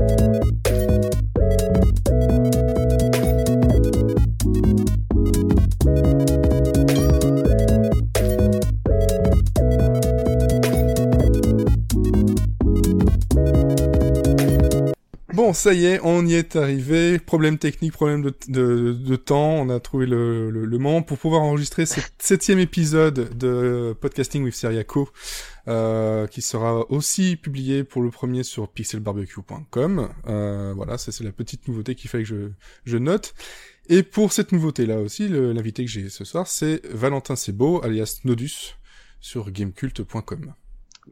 Música Bon, ça y est, on y est arrivé. Problème technique, problème de, de, de temps. On a trouvé le, le, le, moment pour pouvoir enregistrer ce septième épisode de Podcasting with Seriaco, euh, qui sera aussi publié pour le premier sur pixelbarbecue.com. Euh, voilà, ça c'est la petite nouveauté qu'il fallait que je, je note. Et pour cette nouveauté-là aussi, l'invité que j'ai ce soir, c'est Valentin Sebo, alias Nodus, sur gamecult.com.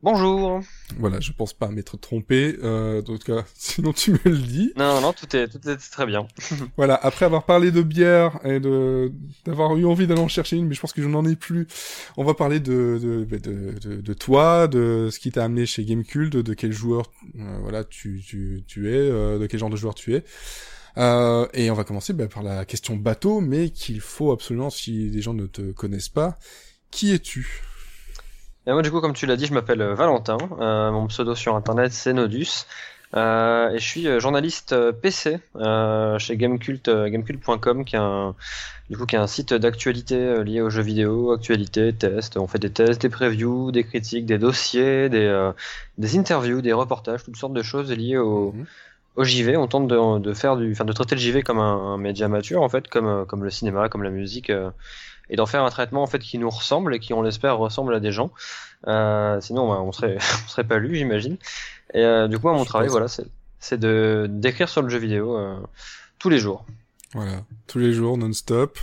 Bonjour. Voilà, je pense pas m'être trompé. Euh, en tout cas, sinon tu me le dis. Non, non, tout est, tout est très bien. voilà, après avoir parlé de bière et de d'avoir eu envie d'aller en chercher une, mais je pense que je n'en ai plus. On va parler de de, de, de, de toi, de ce qui t'a amené chez Gamecult, de, de quel joueur, euh, voilà, tu tu tu es, euh, de quel genre de joueur tu es. Euh, et on va commencer bah, par la question bateau, mais qu'il faut absolument, si les gens ne te connaissent pas, qui es-tu? Et moi, du coup, comme tu l'as dit, je m'appelle euh, Valentin. Euh, mon pseudo sur internet, c'est Nodus. Euh, et je suis journaliste PC euh, chez Gamecult, gamecult.com, qui est un, du coup, qui est un site d'actualité lié aux jeux vidéo, actualité, tests. On fait des tests, des previews, des critiques, des dossiers, des, des interviews, des reportages, toutes sortes de choses liées au, mmh. au JV. On tente de, de faire du, enfin, de traiter le JV comme un, un média mature, en fait, comme, comme le cinéma, comme la musique et d'en faire un traitement en fait qui nous ressemble et qui on l'espère ressemble à des gens. Euh, sinon on serait on serait pas lu j'imagine. Et euh, du coup mon travail voilà c'est c'est de d'écrire sur le jeu vidéo euh, tous les jours. Voilà, tous les jours non-stop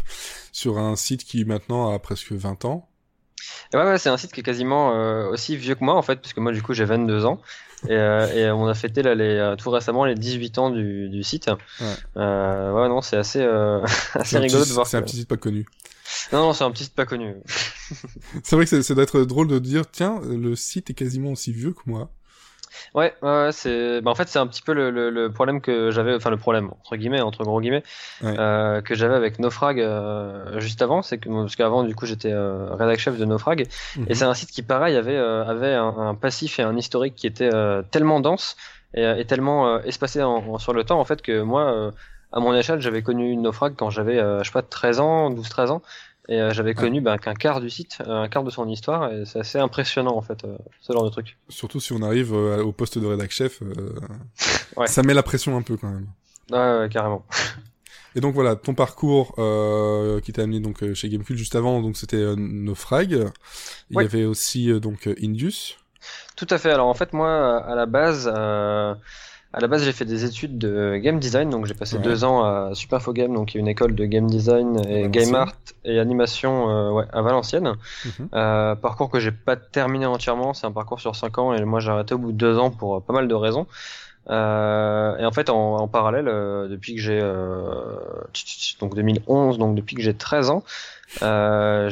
sur un site qui maintenant a presque 20 ans. Et ouais, ouais c'est un site qui est quasiment aussi vieux que moi en fait, puisque moi du coup j'ai 22 ans. Et, et, on a fêté là, les, tout récemment les 18 ans du, du site. Ouais, ouais non, c'est assez, assez rigolo petit, de voir. C'est un petit site pas connu. Non, non, c'est un petit site pas connu. c'est vrai que ça doit être drôle de dire, tiens, le site est quasiment aussi vieux que moi. Ouais, ouais, c'est. Bah, en fait, c'est un petit peu le, le, le problème que j'avais, enfin le problème entre guillemets, entre gros guillemets, ouais. euh, que j'avais avec Naufrag euh, juste avant, c'est que parce qu'avant, du coup, j'étais euh, rédac chef de Naufrag, mm -hmm. et c'est un site qui, pareil, avait euh, avait un, un, passif et un historique qui était euh, tellement dense et, et tellement espacé en, en, sur le temps, en fait, que moi, à mon échelle, j'avais connu Naufrag quand j'avais, je sais pas, 13 ans, 12-13 ans. Et euh, j'avais connu bah, qu'un quart du site, euh, un quart de son histoire, et c'est assez impressionnant en fait, euh, ce genre de truc. Surtout si on arrive euh, au poste de rédac chef, ouais. ça met la pression un peu quand même. Ouais, ouais carrément. Et donc voilà, ton parcours euh, qui t'a amené donc chez Gamecube juste avant, donc c'était euh, Naufrag. Il ouais. y avait aussi euh, donc Indus. Tout à fait. Alors en fait moi à la base à la base, j'ai fait des études de game design, donc j'ai passé ouais. deux ans à Superfogame, donc une école de game design et game art et animation euh, ouais, à Valenciennes. Mm -hmm. euh, parcours que j'ai pas terminé entièrement, c'est un parcours sur cinq ans et moi j'ai arrêté au bout de deux ans pour pas mal de raisons. Euh, et en fait, en, en parallèle, euh, depuis que j'ai donc 2011, donc depuis que j'ai 13 ans,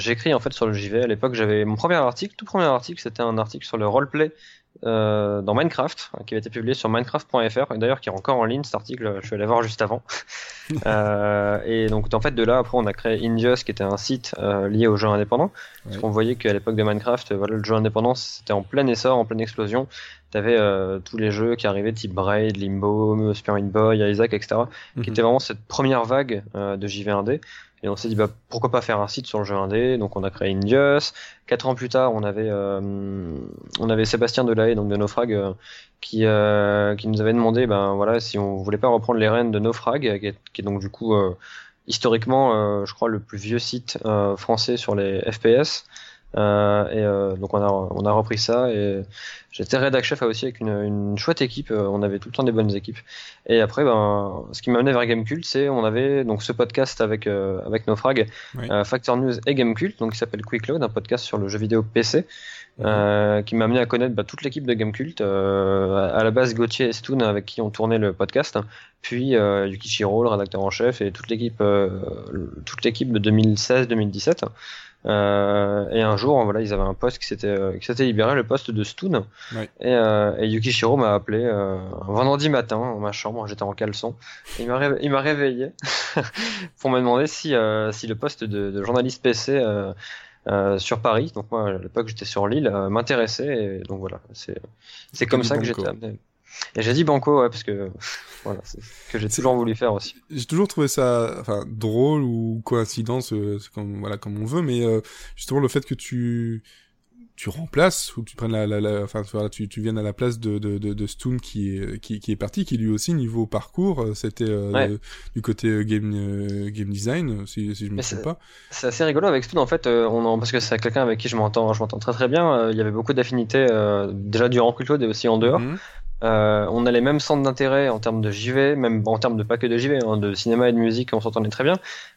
j'écris en fait sur le JV. À l'époque, j'avais mon premier article, tout premier article, c'était un article sur le roleplay euh, dans Minecraft, qui avait été publié sur Minecraft.fr, et d'ailleurs qui est encore en ligne cet article, je suis allé voir juste avant. euh, et donc en fait de là, après on a créé Indios, qui était un site euh, lié aux jeux indépendants, ouais. parce qu'on voyait qu'à l'époque de Minecraft, voilà, le jeu indépendant c'était en plein essor, en pleine explosion. T'avais euh, tous les jeux qui arrivaient, type Braid, Limbo, Meat Boy, Isaac, etc., mm -hmm. qui Mhm. était vraiment cette première vague euh, de JV1D. Et on s'est dit bah, pourquoi pas faire un site sur le jeu indé. Donc on a créé Indios. Quatre ans plus tard, on avait euh, on avait Sébastien Delahaye donc de Naufrag euh, qui euh, qui nous avait demandé ben voilà si on voulait pas reprendre les rênes de Naufrag qui est, qui est donc du coup euh, historiquement je crois le plus vieux site français sur les FPS. Euh, et euh, donc on a on a repris ça et j'étais rédac chef aussi avec une, une chouette équipe. Euh, on avait tout le temps des bonnes équipes. Et après, ben, ce qui m'a amené vers Gamecult, c'est on avait donc ce podcast avec euh, avec Naufrag, oui. Factor News et Gamecult, donc qui s'appelle Quick Load, un podcast sur le jeu vidéo PC, mmh. euh, qui m'a amené à connaître bah, toute l'équipe de Gamecult. Euh, à la base, Gauthier et Stoon avec qui on tournait le podcast, puis euh, Yukishiro, le rédacteur en chef, et toute l'équipe euh, toute l'équipe de 2016-2017. Euh, et un jour, voilà, ils avaient un poste qui s'était euh, qui s'était libéré, le poste de Stoon. Ouais. Et, euh, et Yukishiro m'a appelé euh, un vendredi matin dans ma chambre, j'étais en caleçon. Il m'a m'a réveillé pour me demander si euh, si le poste de, de journaliste PC euh, sur Paris, donc moi à l'époque j'étais sur Lille, m'intéressait. Et donc voilà, c'est c'est comme ça que j'étais amené. Et j'ai dit Banco, ouais, parce que voilà, c'est ce que j'ai toujours voulu faire aussi. J'ai toujours trouvé ça, enfin, drôle ou coïncidence, euh, comme voilà, comme on veut, mais euh, justement le fait que tu tu remplaces ou tu prennes la, la, la enfin voilà, tu, tu viennes à la place de de de, de Stoon qui est qui, qui est parti qui lui aussi niveau parcours euh, c'était euh, Ouais. du côté game euh, game design si, si je me trompe pas C'est assez rigolo avec Stoon en fait, euh, on en, parce que c'est quelqu'un avec qui je m'entends, je m'entends très très bien. il y avait beaucoup d'affinités déjà durant Pre-Cloud et aussi en dehors. Mhm. Euh, on a les mêmes centres d'intérêt en termes de JV, même en termes de pas que de JV, hein, de cinéma et de musique, on s'entendait très bien.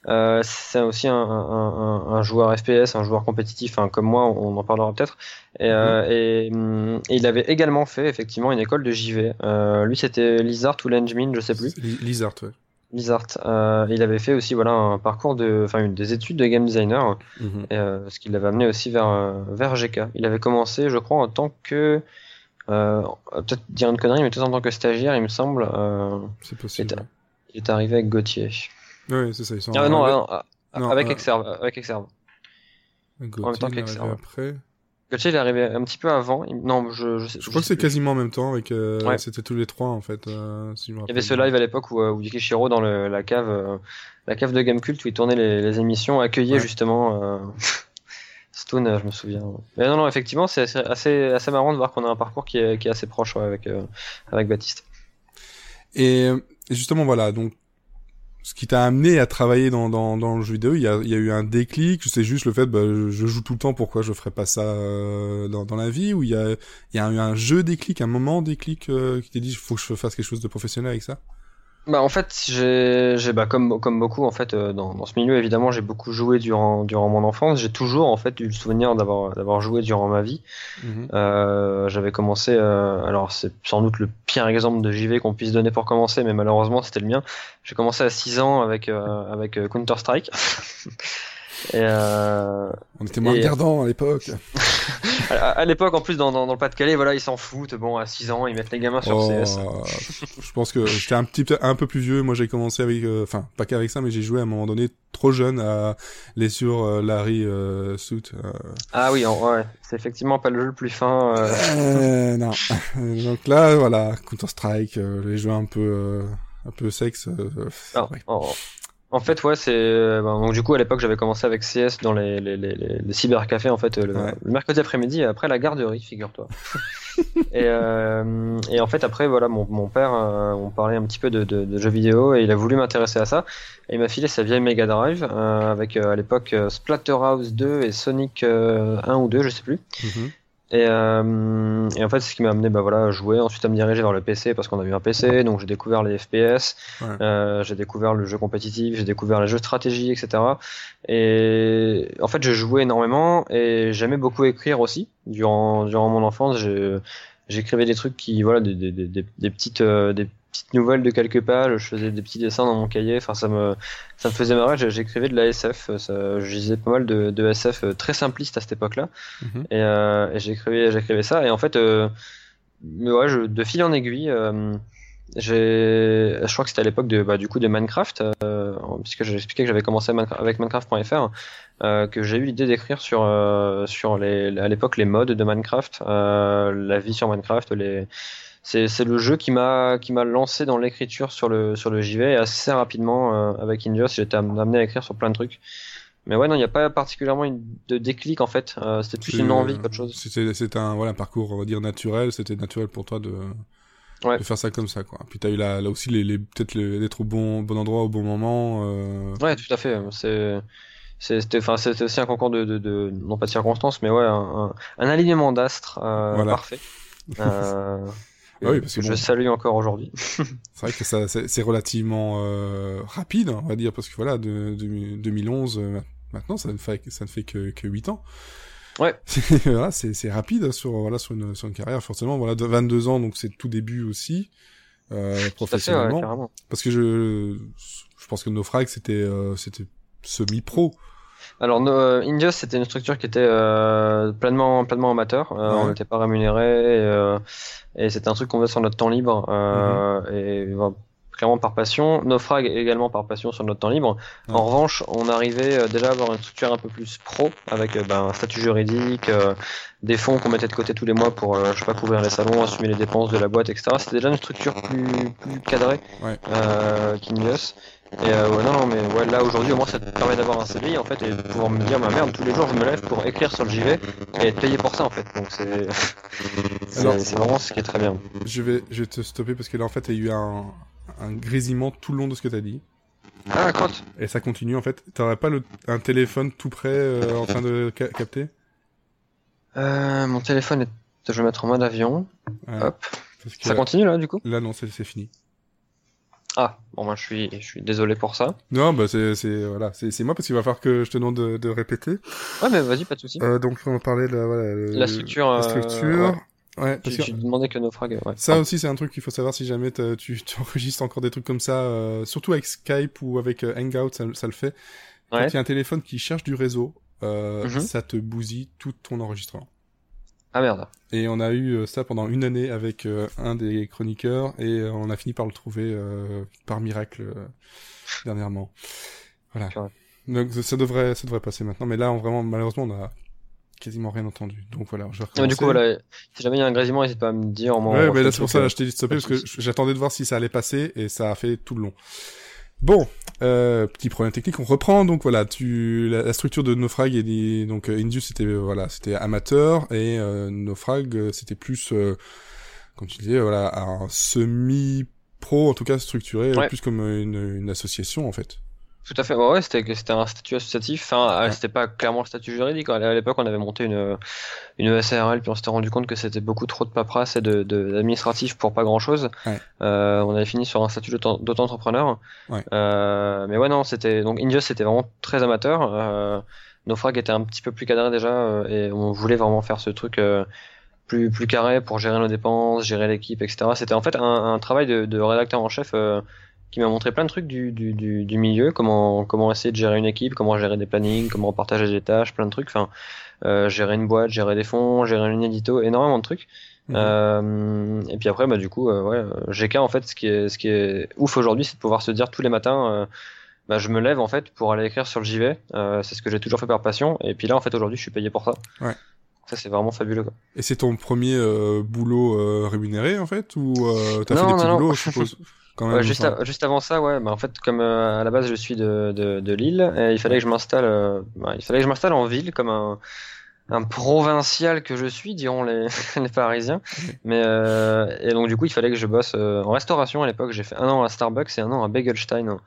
Euh, c'est aussi un, un, un, un joueur FPS, un joueur compétitif, hein, comme moi, on en parlera peut-être. Et, euh, et, hum, et il avait également fait effectivement une école de JV. Lui, c'était Lizard ou Lengemin, je sais plus. Lizard ouais Lizard. Euh, il avait fait aussi voilà un parcours de, enfin des études de game designer, Mhm. et, euh, ce qui l'avait amené aussi vers vers GK. Il avait commencé, je crois, en tant que euh, peut-être dire une connerie, mais peut-être en tant que stagiaire, il me semble. Euh, c'est possible il est arrivé avec Gauthier. Ouais, c'est ça ils sont Ah non, arrivés- ah, ah, Non, avec euh, Exerve, avec Exerve. Gauthier, même temps il est qu'Exer, arrivé ouais. après Gauthier, il est arrivé un petit peu avant. Non, je, je, sais- je crois que c'est quasiment en même temps avec euh, Ouais. c'était tous les trois en fait euh, si je me Il y avait ce live à l'époque où, euh, où Yuki Shiro dans le, la cave, euh, la cave de Gamecult où il tournait les, les émissions, accueillait Ouais. justement euh, Stone, euh, je me souviens. Mais non, non, effectivement, c'est assez, assez, marrant de voir qu'on a un parcours qui est, qui est assez proche avec, euh, avec Baptiste. Et, et justement, voilà, donc, ce qui t'a amené à travailler dans, dans, le jeu vidéo, il y a, eu un déclic, c'est juste le fait, bah, je, joue tout le temps, pourquoi je ferais pas ça euh, dans, la vie, ou il y a, y a eu un jeu déclic, un moment déclic euh, qui t'a dit, faut que je fasse quelque chose de professionnel avec ça? Bah en fait j'ai j'ai bah comme comme beaucoup en fait euh, dans, dans ce milieu évidemment j'ai beaucoup joué durant durant mon enfance. J'ai toujours en fait eu le souvenir d'avoir d'avoir joué durant ma vie. Mhm. euh, j'avais commencé euh, alors c'est sans doute le pire exemple de JV qu'on puisse donner pour commencer mais malheureusement c'était le mien. J'ai commencé à 6 ans avec euh, avec Counter Strike et euh, On était moins Et- regardants à l'époque. à, l'époque en plus dans, dans, dans le Pas-de-Calais voilà ils s'en foutent bon à 6 ans ils mettent les gamins sur Oh, CS je pense que j'étais un petit peu un peu plus vieux. Moi, j'ai commencé avec, euh, enfin, pas qu'avec ça, mais j'ai joué à un moment donné trop jeune à les sur euh, Larry euh, Suit. euh, ah oui en- ouais c'est effectivement pas le jeu le plus fin non. Donc là, voilà, Counter Strike, les jeux un peu, euh, un peu sexe. euh, Non, en, en fait, ouais, c'est euh, ben, donc du coup à l'époque j'avais commencé avec CS dans les les les, les, cybercafés en fait euh, le, Ouais. le mercredi après-midi après la garderie, figure-toi. et euh, et en fait après voilà mon mon père euh, on parlait un petit peu de, de, de jeux vidéo et il a voulu m'intéresser à ça et il m'a filé sa vieille Mega Drive euh, avec euh, à l'époque Splatterhouse 2 et Sonic euh, 1 ou 2 je sais plus. Mhm. Et, euh, et en fait, c'est ce qui m'a amené bah, voilà, à jouer, ensuite à me diriger vers le PC parce qu'on a eu un PC, donc j'ai découvert les FPS, Ouais. euh, j'ai découvert le jeu compétitif, j'ai découvert les jeux de stratégie, etc. Et en fait, j'ai joué énormément et j'aimais beaucoup écrire aussi. Durant, durant mon enfance, j'écrivais des trucs qui, voilà, des, des, des, des- des petites, euh, des petites nouvelles de quelques pages, je faisais des petits dessins dans mon cahier, enfin ça me, ça me faisait marrer, j'écrivais de la SF, ça, je lisais pas mal de, de SF euh, très simpliste à cette époque-là. Mhm. Et, euh, et j'écrivais, j'écrivais ça. Et en fait, euh, mais ouais, je, de fil en aiguille, euh, j'ai, je crois que c'était à l'époque de, bah, du coup, de Minecraft, puisque j'ai expliqué que j'avais commencé avec Minecraft.fr, euh, que j'ai eu l'idée d'écrire sur, euh, sur les, à l'époque les modes de Minecraft, euh, la vie sur Minecraft, les, c'est, le jeu qui m'a, qui m'a lancé dans l'écriture sur le, sur le JV et assez rapidement, euh, avec Indios, j'étais am- amené à écrire sur plein de trucs. Mais ouais, non, il n'y a pas particulièrement une, de déclic en fait. Euh, c'était plus une envie qu'autre chose. C'était, un, voilà, parcours, on va dire, naturel. C'était naturel pour toi de, Ouais. de faire ça comme ça, quoi. Puis t'as eu là, là aussi les, les peut-être d'être au bon, bon endroit au bon moment. Euh... Ouais, tout à fait. C'est, c'était, enfin, c'était aussi un concours de, de, de, non pas de circonstances, mais ouais, un, un, un alignement d'astres euh, Voilà. parfait. Ah oui, parce que je bon. salue encore aujourd'hui. C'est vrai que ça, c'est, relativement euh, rapide, on va dire, parce que voilà, de, de- 2011, euh, maintenant, ça ne fait, ça ne fait que, que 8 ans. Ouais. voilà, c'est, rapide sur, voilà, sur une, sur une carrière, forcément. Voilà, de 22 ans, donc c'est tout début aussi, euh, à fait, ouais, professionnellement. parce que je, je pense que Naufrag, c'était, euh, c'était semi-pro. Alors, no, euh, Indios, c'était une structure qui était euh, pleinement, pleinement amateur. Euh, Ouais. On n'était pas rémunéré et, euh, et c'était un truc qu'on faisait sur notre temps libre. Euh, Mhm. Et ben, clairement par passion. Naufrag également par passion sur notre temps libre. En revanche, on arrivait euh, déjà à avoir une structure un peu plus pro avec ben, un statut juridique, des fonds qu'on mettait de côté tous les mois pour, je sais pas, couvrir les salons, assumer les dépenses de la boîte, etc. C'était déjà une structure plus, plus cadrée Ouais. euh, qu'Invios. Et euh, ouais, non, non, mais ouais, là aujourd'hui, au moins, ça te permet d'avoir un CDI en fait et de pouvoir me dire, ma merde, tous les jours, je me lève pour écrire sur le JV et être payé pour ça en fait. Donc c'est c'est vraiment ce qui est très bien. Je vais, je vais te stopper parce que là, en fait, il y a eu un, un grésillement tout le long de ce que t'as dit. Ah, crotte. Et ça continue, en fait. T'aurais pas le, un téléphone tout près euh, en train de ca- capter? Euh, mon téléphone est. Je vais mettre en mode avion. Ouais, Hop. Ça là, continue là du coup? Là, non, c'est c'est fini. Ah, bon, moi je suis, je suis désolé pour ça. Non, bah c'est c'est voilà, c'est c'est moi parce qu'il va falloir que je te demande de, de répéter. Ouais, mais vas-y, pas de souci. Euh, donc on parlait de la, voilà, le- La structure, la euh, structure. Ouais, parce Tu, que tu demandais que naufrag. Ouais. ça aussi c'est un truc qu'il faut savoir si jamais tu, tu enregistres encore des trucs comme ça, euh, surtout avec Skype ou avec euh, Hangout, ça, ça le fait. Quand Ouais. il y a un téléphone qui cherche du réseau, euh, Mhm. ça te bousille tout ton enregistrement. Ah merde. Et on a eu euh, ça pendant une année avec euh, un des chroniqueurs et euh, on a fini par le trouver euh, par miracle euh, dernièrement. Voilà. Donc ça devrait ça devrait passer maintenant, mais là on, vraiment malheureusement on a quasiment rien entendu. Donc voilà, je vais mais du coup, voilà, si jamais il y a un grésillement, n'hésite pas à me dire. Ouais, mais là c'est pour ça là je t'ai dit de stopper parce que j'attendais de voir si ça allait passer et ça a fait tout le long. Bon, euh, petit problème technique, on reprend donc voilà, tu la, la structure de Naufrag et donc euh, Indus c'était euh, voilà, c'était amateur et euh, Naufrag euh, c'était plus euh, comme tu disais voilà, un semi pro en tout cas structuré Ouais. plus comme une, une association en fait. Tout à fait. Ouais, ouais, c'était c'était un statut associatif. Enfin, euh, Ouais. c'était pas clairement le statut juridique. À l'époque, on avait monté une une SARL, puis on s'était rendu compte que c'était beaucoup trop de paperasse et de de- d'administratif pour pas grand chose. Ouais. Euh, on avait fini sur un statut d'auto- d'auto-entrepreneur. Ouais. Euh, mais ouais, non, c'était donc Indios, c'était vraiment très amateur. Euh, Naufrag était un petit peu plus cadré déjà, euh, et on voulait vraiment faire ce truc. euh, plus, plus carré pour gérer nos dépenses, gérer l'équipe, etc. C'était en fait un, un travail de, de rédacteur en chef euh, qui m'a montré plein de trucs du, du, du, du milieu, comment, comment essayer de gérer une équipe, comment gérer des plannings, comment partager des tâches, plein de trucs. Enfin, euh, gérer une boîte, gérer des fonds, gérer une édito, énormément de trucs. Mhm. Euh, et puis après, bah, du coup, euh, ouais, GK, en fait, ce qui est, ce qui est ouf aujourd'hui, c'est de pouvoir se dire tous les matins, euh, bah, je me lève, en fait, pour aller écrire sur le JV. C'est ce que j'ai toujours fait par passion. Et puis là, en fait, aujourd'hui, je suis payé pour ça. Ouais. Ça, c'est vraiment fabuleux, quoi. Et c'est ton premier boulot rémunéré en fait ou t'as fait des petits non. boulots je suppose? Quand même. Ouais, juste, a- juste avant ça, ouais, bah, en fait, comme euh, à la base je suis de, de, de Lille, et il fallait que je m'installe, euh, bah, il fallait que je m'installe en ville comme un, un provincial que je suis, diront les, les Parisiens. Mais euh, et donc du coup, il fallait que je bosse euh, en restauration à l'époque. J'ai fait un an à Starbucks et un an à Begelstein.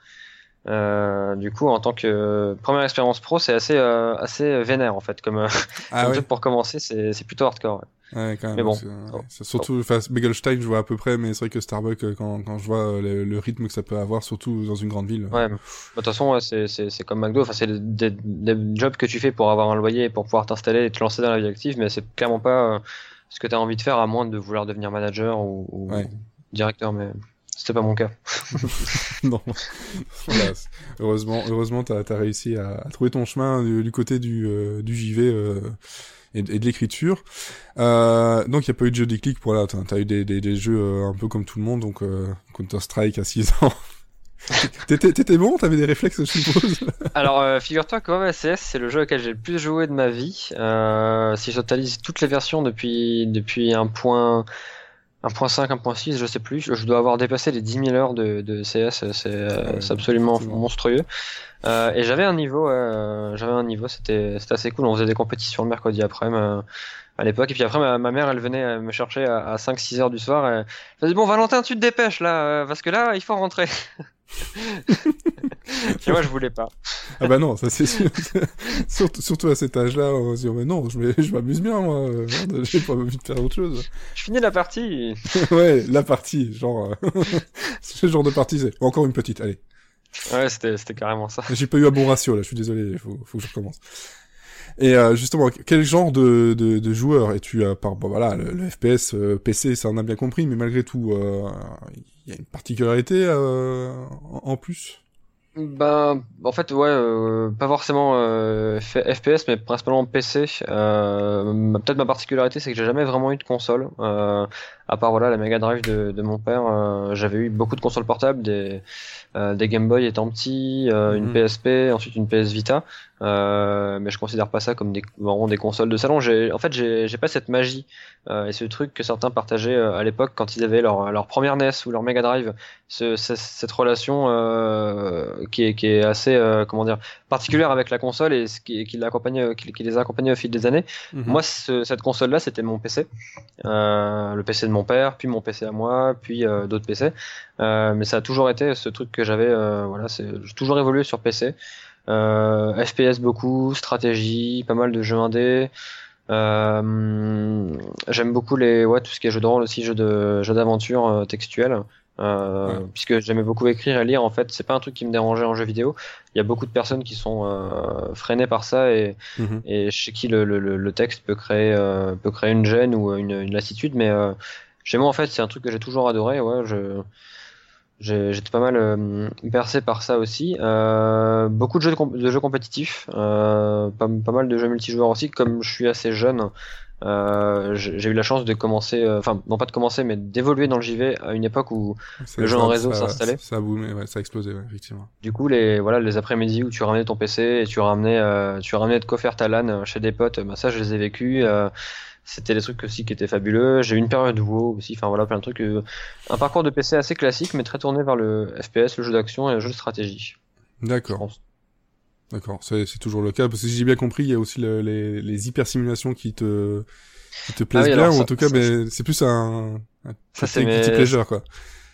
Euh, du coup, en tant que première expérience pro, c'est assez euh, assez vénère en fait. Comme, euh, Ah comme truc pour commencer, c'est c'est plutôt hardcore. ouais. Ouais, quand même. Mais bon. c'est- Oh. surtout, enfin, Begelstein, je vois à peu près, mais c'est vrai que Starbucks, euh, quand, quand je vois euh, le, le rythme que ça peut avoir, surtout dans une grande ville. Ouais, de toute façon, ouais, c'est, c'est, c'est comme McDo. Enfin, c'est des, des jobs que tu fais pour avoir un loyer et pour pouvoir t'installer et te lancer dans la vie active, mais c'est clairement pas euh, ce que tu as envie de faire à moins de vouloir devenir manager ou, ou Ouais. directeur, mais c'était pas mon cas. non. Voilà, heureusement, heureusement, t'as as réussi à, à trouver ton chemin du, du côté du, euh, du JV euh, et, de- l'écriture. Euh, donc, il n'y a pas eu de jeu déclic pour là. T'as as eu des, des, jeux euh, un peu comme tout le monde, donc euh, Counter Strike à 6 ans. T'étais bon, t'avais des réflexes, je suppose? Alors, euh, figure-toi que OMSS, c'est le jeu auquel j'ai le plus joué de ma vie. Si je totalise toutes les versions depuis, depuis 1.5, 1.6, je sais plus, je dois avoir dépassé les 10 000 heures de, de CS, c'est euh, Ouais, c'est absolument monstrueux. Euh, et j'avais un niveau, euh, j'avais un niveau, c'était c'était assez cool. On faisait des compétitions le mercredi après, euh, à l'époque. Et puis après, ma, ma mère, elle venait euh, me chercher à, à 5-6 heures du soir. Et elle faisait bon, Valentin, tu te dépêches là, parce que là, il faut rentrer. et moi, je voulais pas. Ah bah non, ça c'est sûr. surtout, surtout à cet âge-là, on va se dire, mais non, je m'amuse bien, moi. J'ai pas envie de faire autre chose. Je finis la partie. ouais, la partie, genre... euh, ce genre de partie, c'est encore une petite, allez. Ouais, c'était c'était carrément ça. J'ai pas eu un bon ratio, là, je suis désolé, faut, faut que je recommence. Et euh, justement, quel genre de, de, de joueur es-tu à part, bon voilà, le, le FPS euh, PC, ça on a bien compris, mais malgré tout, euh, il y a une particularité euh, en plus? Ben, en fait, ouais, euh, pas forcément euh, FPS, mais principalement PC. Euh, Peut-être ma particularité, c'est que j'ai jamais vraiment eu de console. À part voilà la Mega Drive de, de mon père, euh, j'avais eu beaucoup de consoles portables, des, euh, des Game Boy étant petit, euh, une Mhm. PSP, ensuite une PS Vita, mais je considère pas ça comme des, vraiment des consoles de salon. J'ai, en fait, j'ai, pas cette magie et ce truc que certains partageaient à l'époque quand ils avaient leur, leur première NES ou leur Mega Drive, ce, ce- cette relation qui, est, qui est assez, comment dire, particulière avec la console et ce qui, qui, l'accompagne, qui, qui les a accompagnés au fil des années. Mhm. Moi, ce- cette console-là, c'était mon PC, le PC de mon père, puis mon PC à moi, puis euh, d'autres PC. Euh, mais ça a toujours été ce truc que j'avais. euh, voilà, c'est j'ai toujours évolué sur PC. FPS beaucoup, stratégie, pas mal de jeux indés. J'aime beaucoup les, ouais, tout ce qui est jeux de rôle aussi, jeux de, jeux d'aventure textuels. Euh, Ouais. puisque j'aimais beaucoup écrire et lire en fait c'est pas un truc qui me dérangeait en jeu vidéo il y a beaucoup de personnes qui sont euh, freinées par ça et Mhm. et chez qui le, le, texte peut créer euh, peut créer une gêne ou une, une lassitude mais chez moi en fait c'est un truc que j'ai toujours adoré ouais je j'ai- j'étais pas mal euh, bercé par ça aussi euh, beaucoup de jeux de, comp- de jeux compétitifs euh, pas, pas mal de jeux multijoueurs aussi comme je suis assez jeune euh, j'ai eu la chance de commencer euh, enfin non pas de commencer mais d'évoluer dans le JV à une époque où le jeu en réseau s'installait. Ça a boomé, ouais, ça a explosé, ouais, effectivement. du coup, les voilà, les après-midi où tu ramenais ton PC et tu ramenais, euh, tu ramenais de quoi faire ta LAN chez des potes, bah ça, je les ai vécus. C'était des trucs aussi qui étaient fabuleux. J'ai eu une période WoW aussi, enfin voilà, plein de trucs. euh, un parcours de PC assez classique, mais très tourné vers le FPS, le jeu d'action et le jeu de stratégie. D'accord, d'accord. C'est toujours le cas, parce que si j'ai bien compris, il y a aussi le- les, les hyper simulations qui te, qui te plaisent oui, bien, ou en tout cas, mais c'est plus un, un Ça, guilty mes- pleasure, quoi.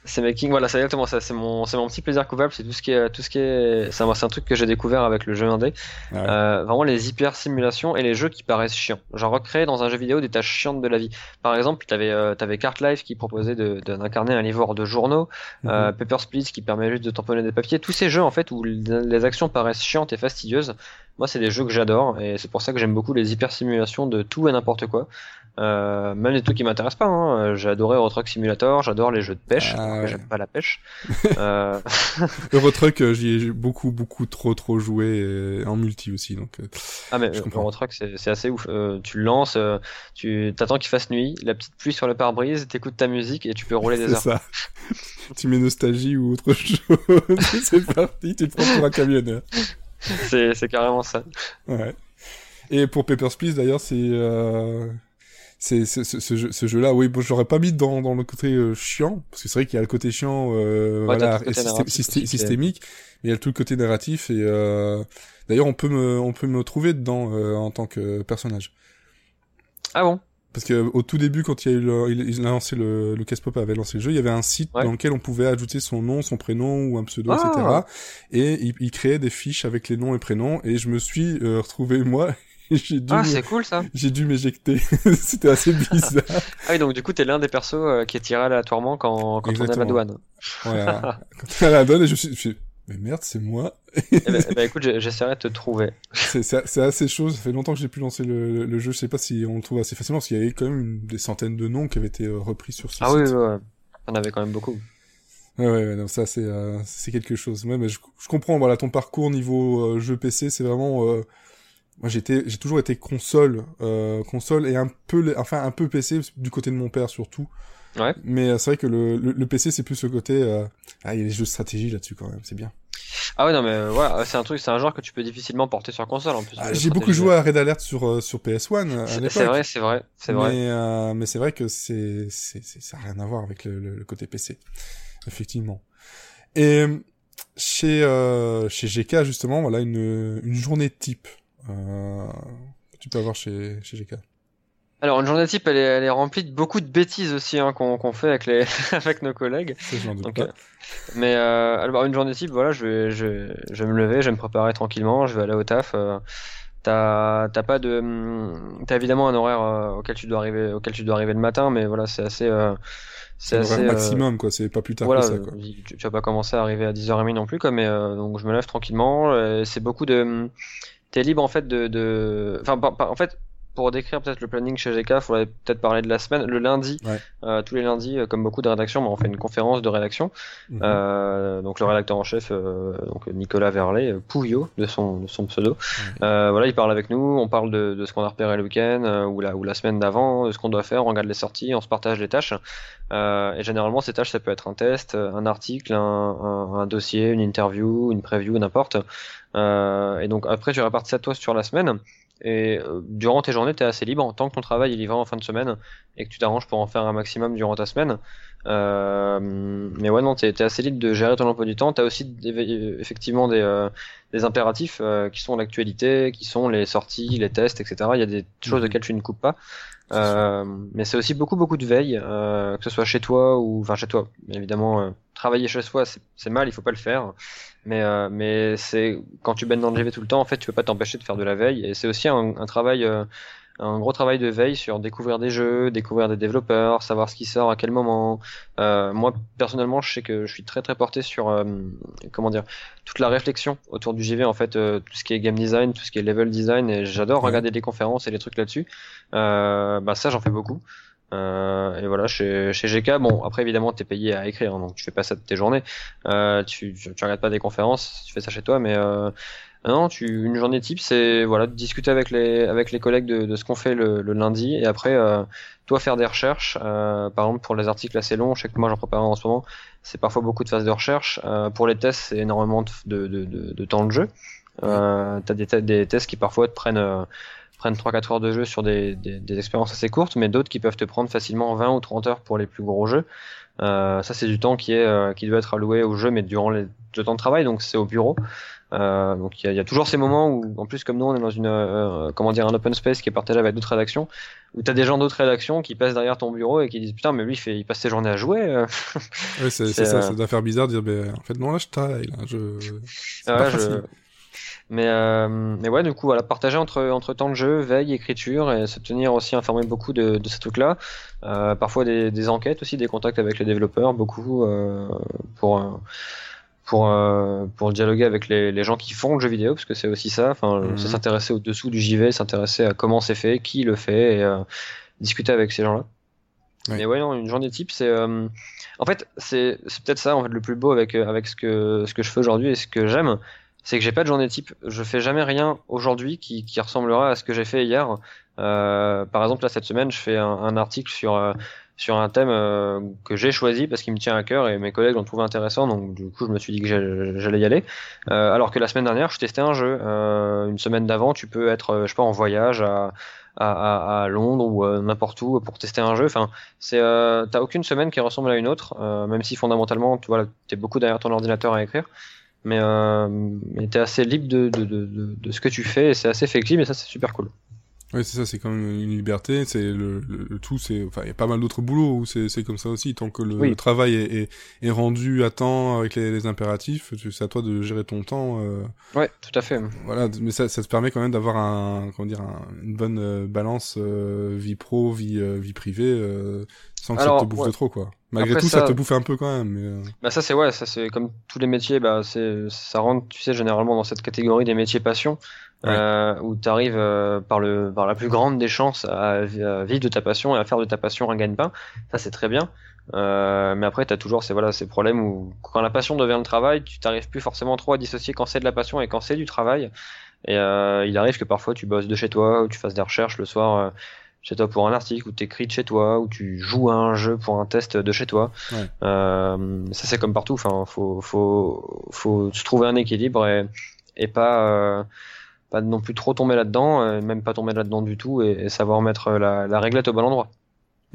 C'est making, voilà, c'est exactement ça. C'est mon, c'est mon petit plaisir coupable. C'est tout ce qui est, tout ce qui est, c'est un, c'est un truc que j'ai découvert avec le jeu indé. Ah ouais. Euh, vraiment les hyper simulations et les jeux qui paraissent chiants. Genre recréer dans un jeu vidéo des tâches chiantes de la vie. Par exemple, t'avais, euh, t'avais Cart Life qui proposait de, d'incarner un livreur de journaux, euh, Mhm. Paper Split qui permet juste de tamponner des papiers. Tous ces jeux en fait où les actions paraissent chiantes et fastidieuses. Moi, c'est des jeux que j'adore et c'est pour ça que j'aime beaucoup les hyper simulations de tout et n'importe quoi. Euh, même des trucs qui m'intéressent pas. Hein. J'ai adoré Euro Truck Simulator, j'adore les jeux de pêche. Ah alors que ouais. J'aime pas la pêche. euh, Eurotruck, euh, j'y ai beaucoup, beaucoup trop, trop joué, et en multi aussi, donc. euh, Ah mais Je euh, comprends. Euro Truck c'est assez ouf. Euh, tu le lances, euh, tu t'attends qu'il fasse nuit, la petite pluie sur le pare-brise, t'écoutes ta musique et tu peux rouler des C'est heures. ça. tu mets nostalgie ou autre chose, c'est parti, tu te prends pour un camionneur. C'est c'est carrément ça. Ouais. Et pour Papers, Please, d'ailleurs, c'est euh, c'est c'est- ce, ce jeu, ce jeu-là. Oui, bon, je l'aurais pas mis dans, dans le côté euh, chiant, parce que c'est vrai qu'il y a le côté chiant, euh, Ouais, voilà, systé- systé- systémique, mais il y a tout le côté narratif. Et euh, d'ailleurs, on peut me on peut me trouver dedans en tant que personnage. Ah bon? Parce que au tout début, quand il y a eu le, il, il a lancé le, Lucas Pop avait lancé le jeu, il y avait un site Ouais. dans lequel on pouvait ajouter son nom, son prénom ou un pseudo, Ah. etc. Et il, il créait des fiches avec les noms et prénoms. Et je me suis euh, retrouvé moi. J'ai dû, Ah me- c'est cool ça. j'ai dû m'éjecter. C'était assez bizarre. Ah oui donc du coup t'es l'un des persos euh, qui est tiré aléatoirement quand quand on est à la douane. voilà. Quand on est à la donne, et je me suis, mais merde, c'est moi. eh ben, eh ben, écoute j'essaierai de te trouver. C'est, assez chaud. Ça fait longtemps que j'ai pu lancer le, le jeu. Je sais pas si on le trouve assez facilement parce qu'il y avait quand même une- des centaines de noms qui avaient été euh, repris sur ce Ah site. oui ouais, ouais. On avait quand même beaucoup. Ouais, ouais, non, ça c'est euh, c'est quelque chose. Ouais, mais je, je comprends. Voilà, ton parcours niveau euh, jeu PC, c'est vraiment. euh, moi, j'étais, j'ai toujours été console, euh, console et un peu, enfin un peu PC du côté de mon père surtout. Ouais. Mais euh, c'est vrai que le, le, le PC c'est plus ce côté. euh, ah, il y a les jeux de stratégie là-dessus quand même. C'est bien. Ah ouais non mais euh, voilà c'est un truc c'est un genre que tu peux difficilement porter sur console en plus. Ah, le j'ai beaucoup joué à Red Alert sur euh, sur PS1 à C'est- vrai c'est vrai c'est vrai. Mais, euh, mais c'est vrai que c'est, c'est, c'est, ça n'a rien à voir avec le, le, le côté PC. Effectivement. Et euh, chez, euh, chez GK, justement, voilà, une, une journée type. Euh, que tu peux avoir chez, chez GK. Alors une journée type elle est, elle est remplie de beaucoup de bêtises aussi hein, qu'on qu'on fait avec les avec nos collègues. Donc, euh, mais euh, alors une journée type, voilà, je vais, je, vais- je vais me lever, je vais me préparer tranquillement, je vais aller au taf. Euh, t'as, t'as pas de, hum, t'as évidemment un horaire euh, auquel tu dois arriver, auquel tu dois arriver le matin, mais voilà, c'est assez, euh, c'est assez. euh, maximum, quoi. C'est pas plus tard voilà, que ça, quoi. tu, tu vas pas commencer à arriver à 10h30 non plus, quoi, mais euh, donc je me lève tranquillement. c'est beaucoup de, hum, t'es libre en fait de, de, enfin, par- par- en fait, pour décrire peut-être le planning chez GK, il faudrait peut-être parler de la semaine. Le lundi, euh, tous les lundis, euh, comme beaucoup de rédactions, bah, on fait une conférence de rédaction. Mhm. euh, donc le rédacteur en chef, euh, donc Nicolas Verlet, euh, Pouillot de son, de son pseudo. voilà, il parle avec nous, on parle de, de ce qu'on a repéré le week-end ou la, ou la semaine d'avant, de ce qu'on doit faire, on regarde les sorties, on se partage les tâches. et généralement, ces tâches, ça peut être un test, un article, un, un, un dossier, une interview, une preview, n'importe. et donc après, tu répartis ça toi sur la semaine. Et euh, durant tes journées, tu es assez libre. Tant que ton travail est livré en fin de semaine et que tu t'arranges pour en faire un maximum durant ta semaine. Euh, mais ouais, non, tu es, assez libre de gérer ton emploi du temps. Tu as aussi effectivement des, euh, des impératifs euh, qui sont l'actualité, qui sont les sorties, les tests, etc. Il y a des choses mhm. auxquelles tu ne coupes pas. Euh, mais c'est aussi beaucoup beaucoup de veille, euh, que ce soit chez toi ou enfin chez toi. Évidemment, euh, travailler chez soi c'est mal, il faut pas le faire. Mais euh, mais c'est quand tu baignes dans le GV tout le temps, en fait, tu peux pas t'empêcher de faire de la veille. Et c'est aussi un, un travail un gros travail de veille sur découvrir des jeux, découvrir des développeurs, savoir ce qui sort à quel moment. Euh, moi personnellement, je sais que je suis très très porté sur euh, comment dire toute la réflexion autour du JV en fait, euh, tout ce qui est game design, tout ce qui est level design, et j'adore regarder des conférences et les trucs là-dessus. Euh, bah ça, j'en fais beaucoup. Euh, et voilà, chez, chez GK, bon, après évidemment, t'es payé à écrire, hein, donc tu fais pas ça de tes journées. Euh, tu, tu, tu, regardes pas des conférences, tu fais ça chez toi, mais euh, non, tu, une journée type, c'est voilà, discuter avec les, avec les collègues de, de ce qu'on fait le, le, lundi, et après, euh, toi faire des recherches. Euh, par exemple, pour les articles assez longs, je sais que moi j'en prépare en ce moment, c'est parfois beaucoup de phases de recherche. Euh, pour les tests, c'est énormément de, de, de, temps de jeu. Euh, T'as des, des tests qui parfois te prennent euh, prennent 3-4 heures de jeu sur des, des, des expériences assez courtes, mais d'autres qui peuvent te prendre facilement 20 ou 30 heures pour les plus gros jeux. Euh, ça, c'est du temps qui est euh, qui doit être alloué au jeu, mais durant le temps de travail, donc c'est au bureau. Euh, donc il y a, y a, toujours ces moments où, en plus comme nous on est dans une euh, comment dire un open space qui est partagé avec d'autres rédactions, où t'as des gens d'autres rédactions qui passent derrière ton bureau et qui disent putain mais lui il, fait, il passe ses journées à jouer. Euh. oui c'est ça, ça doit faire bizarre de dire ben en fait non là je travaille là, je. Ah je... Mais mais ouais du coup voilà partager entre entre temps de jeu, veille, écriture et se tenir aussi informé beaucoup de, de ces trucs là. parfois des, des enquêtes aussi, des contacts avec les développeurs, beaucoup pour pour euh, pour dialoguer avec les, les, gens qui font le jeu vidéo parce que c'est aussi ça. Enfin mhm. c'est s'intéresser au dessous du JV s'intéresser à comment c'est fait qui le fait et euh, discuter avec ces gens là mais ouais non une journée type c'est euh, en fait c'est c'est peut-être ça en fait le plus beau avec avec ce que ce que je fais aujourd'hui et ce que j'aime c'est que j'ai pas de journée type. Je fais jamais rien aujourd'hui qui qui ressemblera à ce que j'ai fait hier. Par exemple là cette semaine je fais un, un article sur sur un thème euh, que j'ai choisi parce qu'il me tient à cœur et mes collègues l'ont trouvé intéressant donc du coup je me suis dit que j'allais y aller. Euh, alors que la semaine dernière je testais un jeu. Euh, une semaine d'avant tu peux être euh, je sais pas en voyage à à, à Londres ou euh, n'importe où pour tester un jeu. Enfin c'est t'as aucune semaine qui ressemble à une autre même si fondamentalement tu vois t'es beaucoup derrière ton ordinateur à écrire. Mais euh, t'es assez libre de, de, de, de, ce que tu fais et c'est assez flexible et ça c'est super cool oui, c'est ça, c'est quand même une liberté. C'est le, le, tout, c'est, enfin, il y a pas mal d'autres boulots où c'est, c'est comme ça aussi. Tant que le, travail est, est, est, rendu à temps avec les, les impératifs, c'est à toi de gérer ton temps. Euh... Ouais, tout à fait. Voilà, mais ça, ça te permet quand même d'avoir un, comment dire, une bonne euh, balance euh, vie pro, vie, euh, vie privée, sans que ça te bouffe de trop, quoi. Malgré tout, ça... te bouffe un peu quand même. Mais... Bah ça c'est ouais, ça c'est comme tous les métiers, bah c'est ça rentre, tu sais, généralement dans cette catégorie des métiers passion euh, où tu arrives euh, par, le, par la plus grande des chances à, vivre de ta passion et à faire de ta passion un gagne-pain. Ça, c'est très bien. Euh, mais après, tu as toujours ces, voilà, ces problèmes où quand la passion devient le travail, tu t'arrives plus forcément trop à dissocier quand c'est de la passion et quand c'est du travail. Et euh, il arrive que parfois tu bosses de chez toi, ou tu fasses des recherches le soir euh, chez toi pour un article, ou tu écris de chez toi, ou tu joues à un jeu pour un test de chez toi. Ouais. Euh, ça c'est comme partout. Enfin, faut, faut, faut se trouver un équilibre et, et pas pas non plus trop tomber là-dedans, euh, même pas tomber là-dedans du tout, et, savoir mettre la, la, réglette au bon endroit.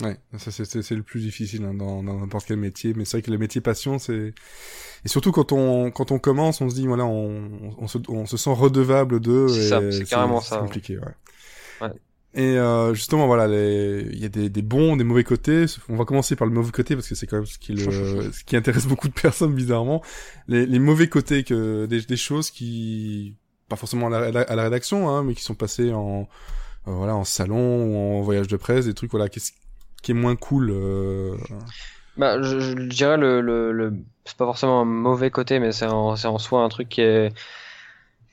Ouais, ça c'est le plus difficile hein, dans n'importe quel métier, mais c'est vrai que le métier passion, c'est et surtout quand on quand on commence, on se dit voilà, on, on, se, on se sent redevable de. C'est carrément ça. C'est compliqué, ouais. ouais. Et euh, justement, voilà, il y a des, des, bons, des mauvais côtés. On va commencer par le mauvais côté parce que c'est quand même ce qui, le, ce qui intéresse beaucoup de personnes bizarrement. Les, les mauvais côtés que des, des choses qui pas forcément à la, rédaction, hein, mais qui sont passés en euh, voilà en salon ou en voyage de presse, des trucs voilà qui, qui est moins cool. Euh... Bah, je, dirais le, le, le c'est pas forcément un mauvais côté, mais c'est en, en soi un truc qui est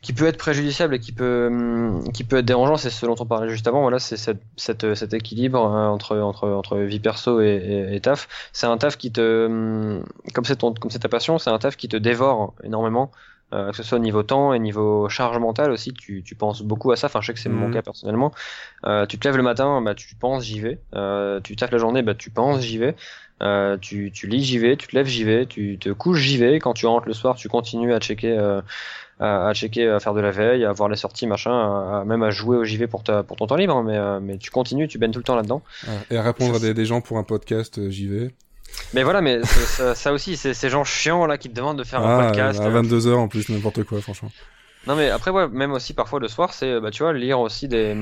qui peut être préjudiciable et qui peut, hum, qui peut être dérangeant, c'est ce dont on parlait juste avant. Voilà, c'est cette, cet équilibre hein, entre, entre, entre vie perso et, taf. C'est un taf qui te, hum, comme c'est comme c'est ta passion, c'est un taf qui te dévore énormément. Euh, que ce soit au niveau temps et niveau charge mentale aussi, tu, tu penses beaucoup à ça. Enfin, je sais que c'est mon Mhm. cas personnellement. Euh, tu te lèves le matin, bah tu penses, j'y vais. Euh, tu taffes la journée, bah tu penses, j'y vais. Euh, tu, tu lis, j'y vais. Tu te lèves, j'y vais. Tu te couches, j'y vais. Quand tu rentres le soir, tu continues à checker, euh, à, à checker, à faire de la veille, à voir les sorties, machin, à, à- même à jouer au JV pour ta, pour ton temps libre. hein, mais, euh, mais tu continues, tu baignes tout le temps là-dedans. Et à répondre à des, des gens pour un podcast, j'y vais. Mais voilà, mais ça, ça aussi, c'est ces gens chiants là qui te demandent de faire un Ah, podcast. à 22h en plus, n'importe quoi, franchement. Non mais après ouais, même aussi parfois le soir c'est bah tu vois lire aussi des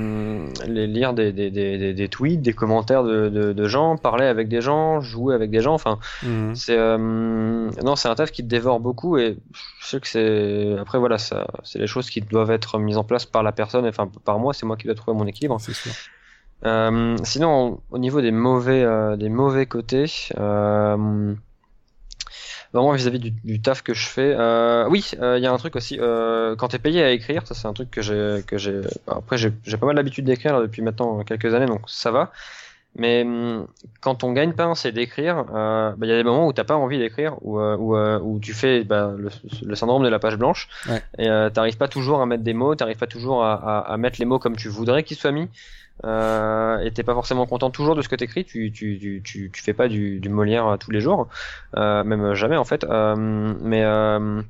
les lire des des, des, des, tweets, des commentaires de, de, de gens, parler avec des gens, jouer avec des gens, enfin Mhm. c'est euh, non c'est un taf qui te dévore beaucoup et je sais que c'est après voilà ça c'est les choses qui doivent être mises en place par la personne enfin par moi c'est moi qui dois trouver mon équilibre. C'est sûr. Euh, sinon au niveau des mauvais euh, des mauvais côtés euh, Vraiment vis-à-vis du, du taf que je fais. Oui, il y a un truc aussi. Quand t'es payé à écrire, ça c'est un truc que j'ai que j'ai. Après j'ai pas mal l'habitude d'écrire depuis maintenant quelques années, donc ça va. Mais hum, quand on gagne pas c'est d'écrire, euh, bah, il y a des moments où t'as pas envie d'écrire, où, euh, où, euh, où tu fais bah, le, le syndrome de la page blanche, Ouais. et t'arrives pas toujours à mettre des mots, t'arrives pas toujours à, à, à mettre les mots comme tu voudrais qu'ils soient mis, euh, et t'es pas forcément content toujours de ce que t'écris, tu, tu, tu, tu, tu fais pas du, du Molière euh, tous les jours, euh, même jamais en fait, euh, mais euh,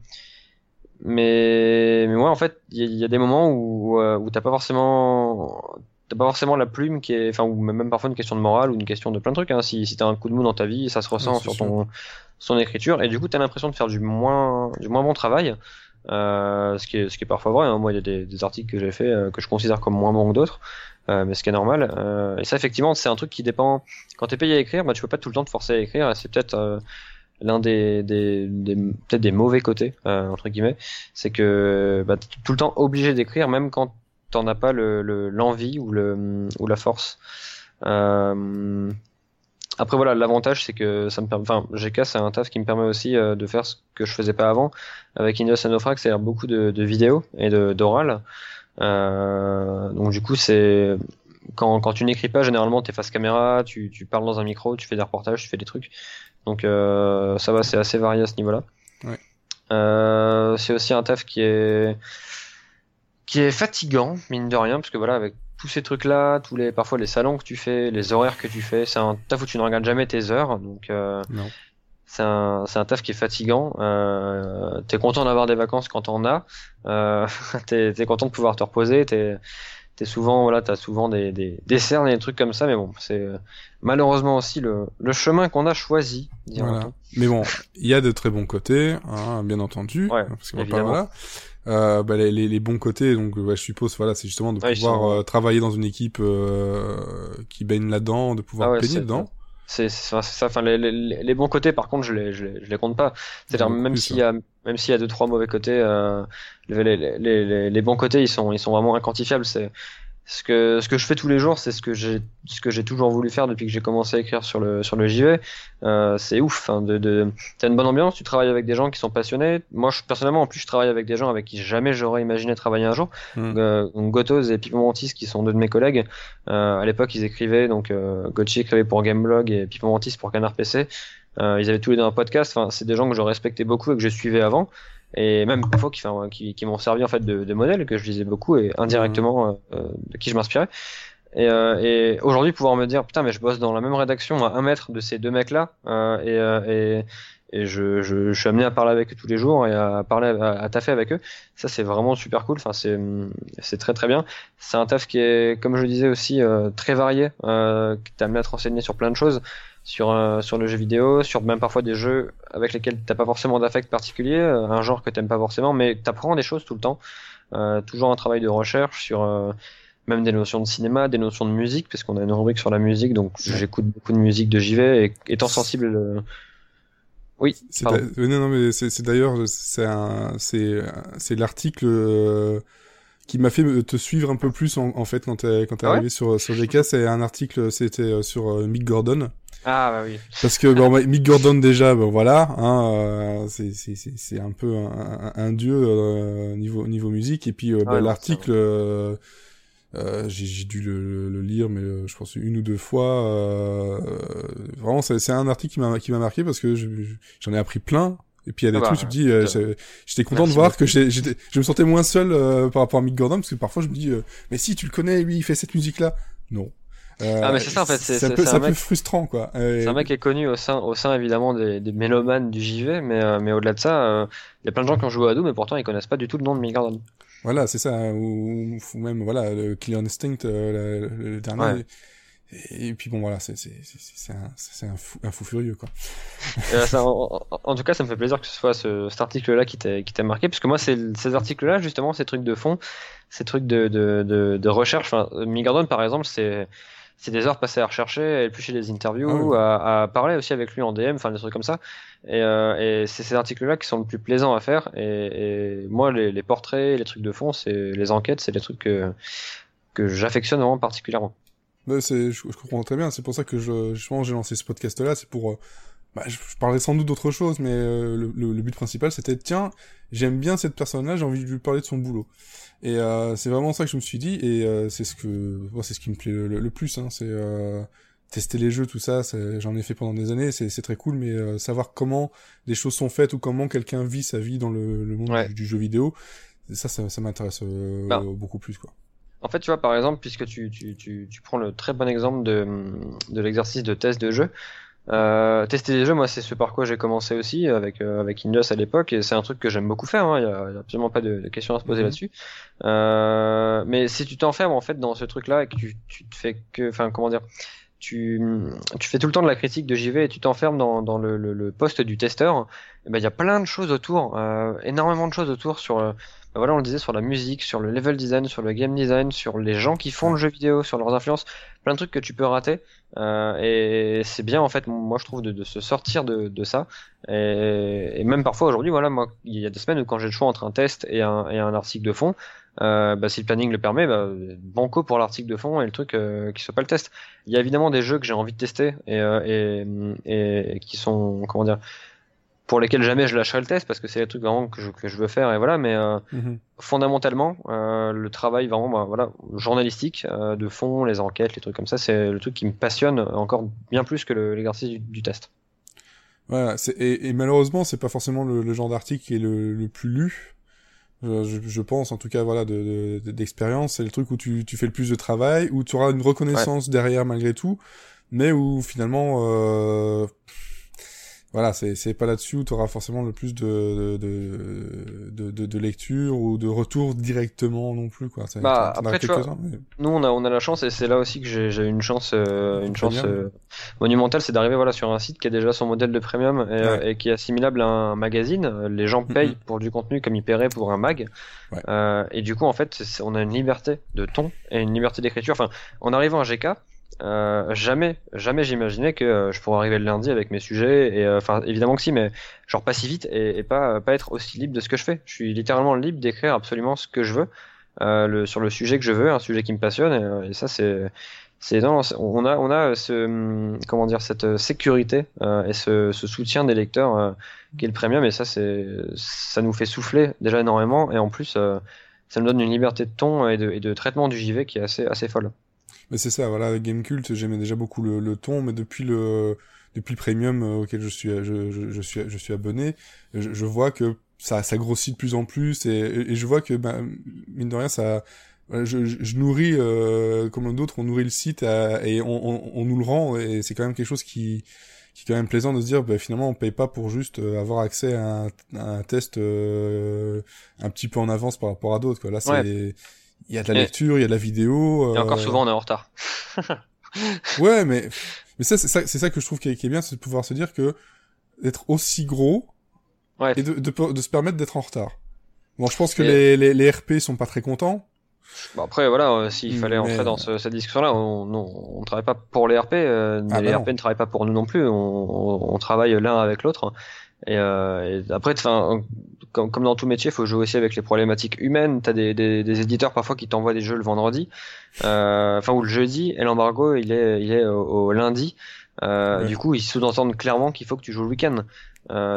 mais mais ouais en fait il y, y a des moments où euh, où t'as pas forcément t'as pas forcément la plume qui est enfin ou même parfois une question de morale ou une question de plein de trucs hein. si si t'as un coup de mou dans ta vie ça se ressent Ouais, sur sûr. ton son écriture et du coup t'as l'impression de faire du moins du moins bon travail euh, ce qui est ce qui est parfois vrai hein. moi il y a des, des articles que j'ai fait euh, que je considère comme moins bons que d'autres euh, mais ce qui est normal euh, et ça effectivement c'est un truc qui dépend. Quand t'es payé à écrire bah tu peux pas tout le temps te forcer à écrire c'est peut-être euh, l'un des, des, des peut-être des mauvais côtés euh, entre guillemets. C'est que bah, t'es tout le temps obligé d'écrire même quand t'en as pas le le- l'envie ou le ou la force. Euh, après voilà l'avantage c'est que ça me permet enfin GK c'est un taf qui me permet aussi euh, de faire ce que je faisais pas avant. Avec Ineos et Naufrag c'est beaucoup de, de vidéos et d'oral donc du coup c'est quand, quand tu n'écris pas généralement t'es face caméra tu, tu parles dans un micro tu fais des reportages tu fais des trucs donc euh, ça va c'est assez varié à ce niveau là Ouais. euh, c'est aussi un taf qui est qui est fatigant mine de rien parce que voilà avec tous ces trucs là tous les parfois les salons que tu fais les horaires que tu fais c'est un taf où tu ne regardes jamais tes heures donc euh, Non. C'est un, c'est un taf qui est fatigant. Euh, t'es content d'avoir des vacances quand t'en as. Euh, t'es, t'es content de pouvoir te reposer. T'es, t'es souvent, voilà, t'as souvent des, des, des cernes et des trucs comme ça. Mais bon, c'est euh, malheureusement aussi le, le chemin qu'on a choisi. Voilà. Mais bon, il y a de très bons côtés, hein, bien entendu. Ouais, parce qu'on pas, voilà. Euh, bah, les, les, les bons côtés, donc ouais, je suppose, voilà, c'est justement de Ouais, pouvoir euh, travailler dans une équipe euh, qui baigne là-dedans, de pouvoir Ah c'est- dedans. C'est, ça. Enfin, les, les, les bons côtés, par contre, je les, je les, je les compte pas. C'est-à-dire, même s'il y a, même s'il y a deux, trois mauvais côtés, euh, les, les, les, les, les bons côtés, ils sont, ils sont vraiment inquantifiables. C'est, ce que, ce que je fais tous les jours, c'est ce que j'ai, ce que j'ai toujours voulu faire depuis que j'ai commencé à écrire sur le, sur le JV. Euh, c'est ouf. Hein, de, de, t'as une bonne ambiance, tu travailles avec des gens qui sont passionnés. Moi, je, personnellement, en plus, je travaille avec des gens avec qui jamais j'aurais imaginé travailler un jour. Mm. Euh, donc Gotos et Pipo Mantis, qui sont deux de mes collègues. Euh, à l'époque, ils écrivaient, donc euh, Gotchi écrivait pour Gameblog et Pipo Mantis pour Canard PC. Euh, ils avaient tous les deux un podcast. Enfin, c'est des gens que je respectais beaucoup et que je suivais avant, et même parfois qui, enfin, qui, qui m'ont servi en fait de, de modèle que je lisais beaucoup et indirectement euh, de qui je m'inspirais. Et, euh, et aujourd'hui, pouvoir me dire putain, mais je bosse dans la même rédaction à un mètre de ces deux mecs-là, euh, et, euh, et, et je, je, je suis amené à parler avec eux tous les jours et à parler, à, à taffer avec eux. Ça, c'est vraiment super cool. Enfin, c'est, c'est très très bien. C'est un taf qui est, comme je le disais aussi, euh, très varié, euh, qui t'a amené à te renseigner sur plein de choses, sur euh, sur le jeu vidéo, sur même parfois des jeux avec lesquels t'as pas forcément d'affect particulier, euh, un genre que t'aimes pas forcément, mais t'apprends des choses tout le temps. Euh, toujours un travail de recherche sur euh, même des notions de cinéma, des notions de musique, parce qu'on a une rubrique sur la musique, donc j'écoute beaucoup de musique de JV et étant sensible. euh, Oui. C'est non, non, mais c'est d'ailleurs c'est c'est c'est l'article euh, qui m'a fait te suivre un peu plus en, en fait quand t'es quand t'es Ah ouais arrivé sur sur GK. C'est un article, c'était sur Mick Gordon. Ah bah oui. Parce que bon, Mick Gordon déjà, voilà, hein, euh, c'est c'est c'est un peu un, un, dieu euh, niveau niveau musique et puis euh, bah, l'article. Euh, j'ai dû le, le, lire, mais je pense une ou deux fois. vraiment, c'est un article qui m'a qui m'a marqué parce que j'en ai appris plein. Et puis il y a des ah trucs, bah, je me dis, j'étais content de voir que j'étais, je me sentais moins seul par rapport à Mick Gordon parce que parfois je me dis, mais si tu le connais, lui, il fait cette musique là. Non. Euh, ah mais c'est ça en fait, c'est un, peu, un mec... frustrant quoi. C'est un mec qui est connu au sein, au sein évidemment des, des mélomanes du JV, mais, euh, mais au-delà de ça, euh, il y a plein de gens qui ont joué à Doom, mais pourtant ils connaissent pas du tout le nom de Mick Gordon. Voilà, c'est ça, hein, ou, ou, même voilà le Killer Instinct, le, le, dernier. Et, puis bon voilà, c'est c'est c'est un un fou, un fou furieux quoi. ça, en, en, tout cas, ça me fait plaisir que ce soit ce, cet article-là qui t'a qui t'a marqué, puisque moi c'est ces articles-là justement, ces trucs de fond, ces trucs de de de, de recherche. Enfin, Mick Gordon par exemple, c'est c'est des heures passées à rechercher, à éplucher des interviews, ah à, parler aussi avec lui en DM, enfin des trucs comme ça. Et, euh, et c'est ces articles-là qui sont le plus plaisants à faire. Et, et moi, les, les, portraits, les trucs de fond, c'est les enquêtes, c'est les trucs que, que j'affectionne vraiment particulièrement. Je, je, comprends très bien. C'est pour ça que je, je j'ai lancé ce podcast-là. C'est pour, euh, bah, je, je, parlais sans doute d'autre chose, mais euh, le, le, but principal, c'était tiens, j'aime bien cette personne-là, j'ai envie de lui parler de son boulot. Et euh, c'est vraiment ça que je me suis dit, et euh, c'est ce que, c'est ce qui me plaît le, plus, hein, c'est euh, tester les jeux, tout ça. J'en ai fait pendant des années, c'est très cool, mais euh, savoir comment les choses sont faites ou comment quelqu'un vit sa vie dans le, le monde du, jeu vidéo, ça, ça, ça m'intéresse euh, bah. beaucoup plus, quoi. En fait, tu vois, par exemple, puisque tu, tu, tu, tu prends le très bon exemple de, de l'exercice de test de jeu, euh, tester des jeux, moi, c'est ce par quoi j'ai commencé aussi avec euh, avec Injust à l'époque, et c'est un truc que j'aime beaucoup faire. Il hein, y, a, absolument pas de, de questions à se poser mhm. là-dessus. Euh, mais si tu t'enfermes en fait dans ce truc-là et que tu, tu te fais que, enfin, comment dire, tu, tu fais tout le temps de la critique de JV et tu t'enfermes dans, dans le, le, le, poste du testeur, eh ben il y a plein de choses autour, euh, énormément de choses autour sur euh, voilà, on le disait sur la musique, sur le level design, sur le game design, sur les gens qui font le jeu vidéo, sur leurs influences, plein de trucs que tu peux rater. Euh, et c'est bien en fait, moi je trouve de, de se sortir de, de ça. Et, et, même parfois aujourd'hui, voilà, moi il y a des semaines où quand j'ai le choix entre un test et un, et un article de fond, euh, bah, si le planning le permet, bah, banco pour l'article de fond et le truc euh, qui soit pas le test. Il y a évidemment des jeux que j'ai envie de tester et, euh, et, et, qui sont comment dire pour lesquels jamais je lâcherai le test parce que c'est les trucs vraiment que je, que je veux faire et voilà mais euh, mhm. fondamentalement euh, le travail vraiment bah, voilà journalistique euh, de fond les enquêtes les trucs comme ça c'est le truc qui me passionne encore bien plus que l'exercice du, du, test. Voilà et, et, malheureusement c'est pas forcément le, le genre d'article qui est le, le, plus lu. Je, je, pense en tout cas voilà d'expérience de, c'est le truc où tu, tu fais le plus de travail où tu auras une reconnaissance derrière malgré tout mais où finalement euh, voilà, c'est pas là-dessus où tu auras forcément le plus de de, de, de, de, lecture ou de retour directement non plus. Quoi. Bah, après, tu vois, nous, on a, on a la chance, et c'est là aussi que j'ai une chance, euh, une chance euh, monumentale, c'est d'arriver voilà, sur un site qui a déjà son modèle de premium et, euh, et qui est assimilable à un magazine. Les gens payent pour du contenu comme ils paieraient pour un mag. et du coup, en fait, on a une liberté de ton et une liberté d'écriture. Enfin, en arrivant à GK, euh, jamais, jamais j'imaginais que euh, je pourrais arriver le lundi avec mes sujets. Et euh, évidemment que si, mais genre pas si vite et, pas pas être aussi libre de ce que je fais. Je suis littéralement libre d'écrire absolument ce que je veux sur le sujet que je veux, un sujet qui me passionne. Et, ça, c'est c'est on a on a ce hum, comment dire cette sécurité et ce, soutien des lecteurs qui est le premium. Et ça, c'est ça nous fait souffler déjà énormément. Et en plus, ça nous donne une liberté de ton et de, et de traitement du JV qui est assez assez folle. Mais c'est ça, voilà, Game Cult, j'aimais déjà beaucoup le, le, ton, mais depuis le depuis le premium euh, auquel je suis je, je, je suis je suis abonné, je, je, vois que ça ça grossit de plus en plus et, et je vois que ben mine de rien ça je, je, nourris euh, comme d'autres on nourrit le site et on, on, on, nous le rend et c'est quand même quelque chose qui qui est quand même plaisant de se dire bah, finalement on paye pas pour juste euh, avoir accès à un, un test euh, un petit peu en avance par rapport à d'autres quoi. Là c'est il y a de la lecture, il y a de la vidéo. Et encore euh, souvent, on est en retard. ouais, mais mais ça, c'est ça, c'est ça que je trouve qui est, qui est bien, c'est de pouvoir se dire que d'être aussi gros ouais. et de, de, de se permettre d'être en retard. Bon, je pense que les, les, les RP sont pas très contents. Bon après voilà, euh, s'il fallait entrer dans ce, cette discussion-là, on, on, on travaille pas pour les RP, euh, ah les bah RP ne travaillent pas pour nous non plus. On travaille l'un avec l'autre. Et, euh, et après, enfin, comme, comme, dans tout métier, il faut jouer aussi avec les problématiques humaines. T'as des, des, des éditeurs parfois qui t'envoient des jeux le vendredi, euh, enfin ou le jeudi, et l'embargo il est il est au, lundi. Du coup, ils sous-entendent clairement qu'il faut que tu joues le week-end.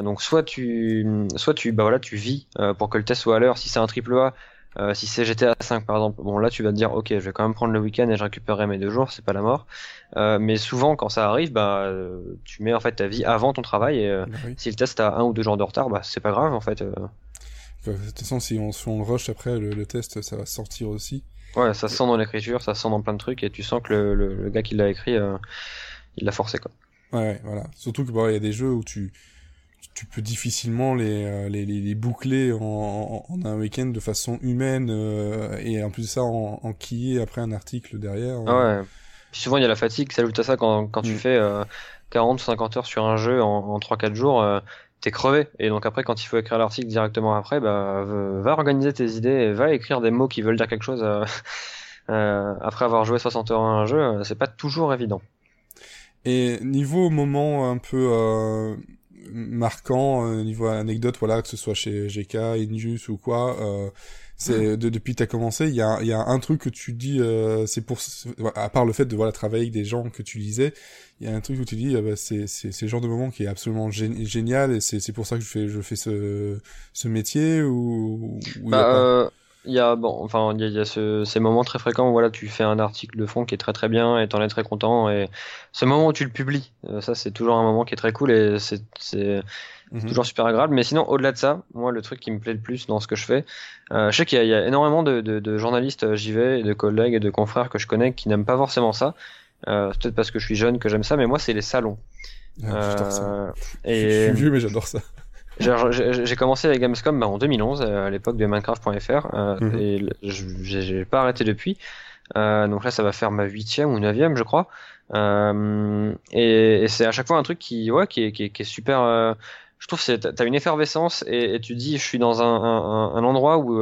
donc soit tu, soit tu, bah voilà, tu vis pour que le test soit à l'heure. Si c'est un triple A, euh, si c'est GTA 5 par exemple, bon là tu vas te dire ok je vais quand même prendre le week-end et je récupérerai mes deux jours, c'est pas la mort. Euh, mais souvent quand ça arrive, bah euh, tu mets en fait ta vie avant ton travail et bah si le test a un ou deux jours de retard, bah c'est pas grave en fait. De toute façon si on, le rush après le, test ça va sortir aussi. Ouais ça sent dans l'écriture, ça sent dans plein de trucs et tu sens que le, le, gars qui l'a écrit il l'a forcé quoi. Ouais, voilà. Surtout que bah, il y a des jeux où tu tu peux difficilement les, euh, les, les, boucler en, en, un week-end de façon humaine euh, et en plus de ça en, en quiller après un article derrière. Ah ouais. souvent il y a la fatigue, ça ajoute à ça quand, quand tu mm. fais euh, 40 ou 50 heures sur un jeu en, en 3-4 jours, euh, t'es crevé. Et donc après quand il faut écrire l'article directement après, bah, va organiser tes idées va écrire des mots qui veulent dire quelque chose après avoir joué 60 heures à un jeu, c'est pas toujours évident. Et niveau moment un peu marquant euh, niveau anecdote voilà que ce soit chez GK Injus ou quoi euh, c'est de, depuis que t'as commencé il y a, y a un truc que tu dis euh, c'est pour à part le fait de voilà travailler avec des gens que tu lisais il y a un truc où tu dis ah bah, c'est c'est c'est le genre de moment qui est absolument génial et c'est c'est pour ça que je fais je fais ce ce métier ou, ou bah, il y a bon, enfin il y a, ce, ces moments très fréquents où voilà tu fais un article de fond qui est très très bien et t'en es très content et ce moment où tu le publies, euh, ça c'est toujours un moment qui est très cool et c'est c'est mhm. toujours super agréable. Mais sinon au-delà de ça, moi le truc qui me plaît le plus dans ce que je fais, euh, je sais qu'il y, y, a énormément de, de, de journalistes euh, j'y vais et de collègues et de confrères que je connais qui n'aiment pas forcément ça. Euh, peut-être parce que je suis jeune que j'aime ça, mais moi c'est les salons. Ah, euh, et... Je suis vieux mais j'adore ça. J'ai commencé avec Gamescom bah, en 2011, euh, à l'époque de Minecraft.fr, euh, mhm. et j'ai pas arrêté depuis. Euh, donc là, ça va faire ma huitième ou neuvième, je crois. Euh, et, et c'est à chaque fois un truc qui, ouais, qui est, qui est, qui est super. Euh, je trouve que t'as une effervescence et, et, tu dis, je suis dans un, un, un endroit où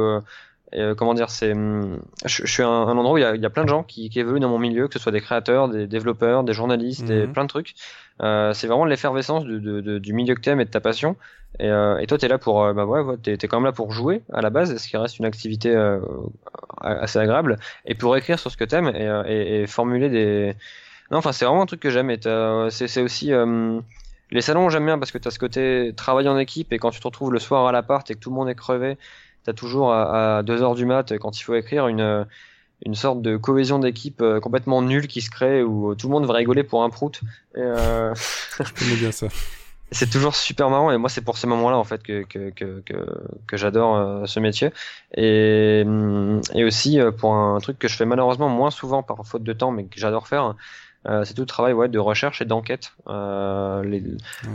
euh, comment dire, c'est, je, je, suis un, un endroit où il y, a, il y, a, plein de gens qui, qui, évoluent dans mon milieu, que ce soit des créateurs, des développeurs, des journalistes, et mhm. plein de trucs. Euh, c'est vraiment l'effervescence du, de, du milieu que t'aimes et de ta passion. Et, euh, et toi, t'es là pour, euh, bah ouais, t'es, es quand même là pour jouer à la base, ce qui reste une activité euh, assez agréable, et pour écrire sur ce que t'aimes et, et, et formuler des. Non, enfin, c'est vraiment un truc que j'aime. Et c'est, aussi les salons, j'aime bien parce que t'as ce côté travail en équipe et quand tu te retrouves le soir à l'appart et que tout le monde est crevé t'as toujours à, 2 heures du mat, quand il faut écrire, une, une sorte de cohésion d'équipe euh, complètement nulle qui se crée où tout le monde va rigoler pour un prout. Et, euh... Je bien ça. C'est toujours super marrant et moi c'est pour ces moments-là en fait que que que que, j'adore euh, ce métier et et aussi euh, pour un truc que je fais malheureusement moins souvent par faute de temps mais que j'adore faire c'est tout le travail ouais de recherche et d'enquête les...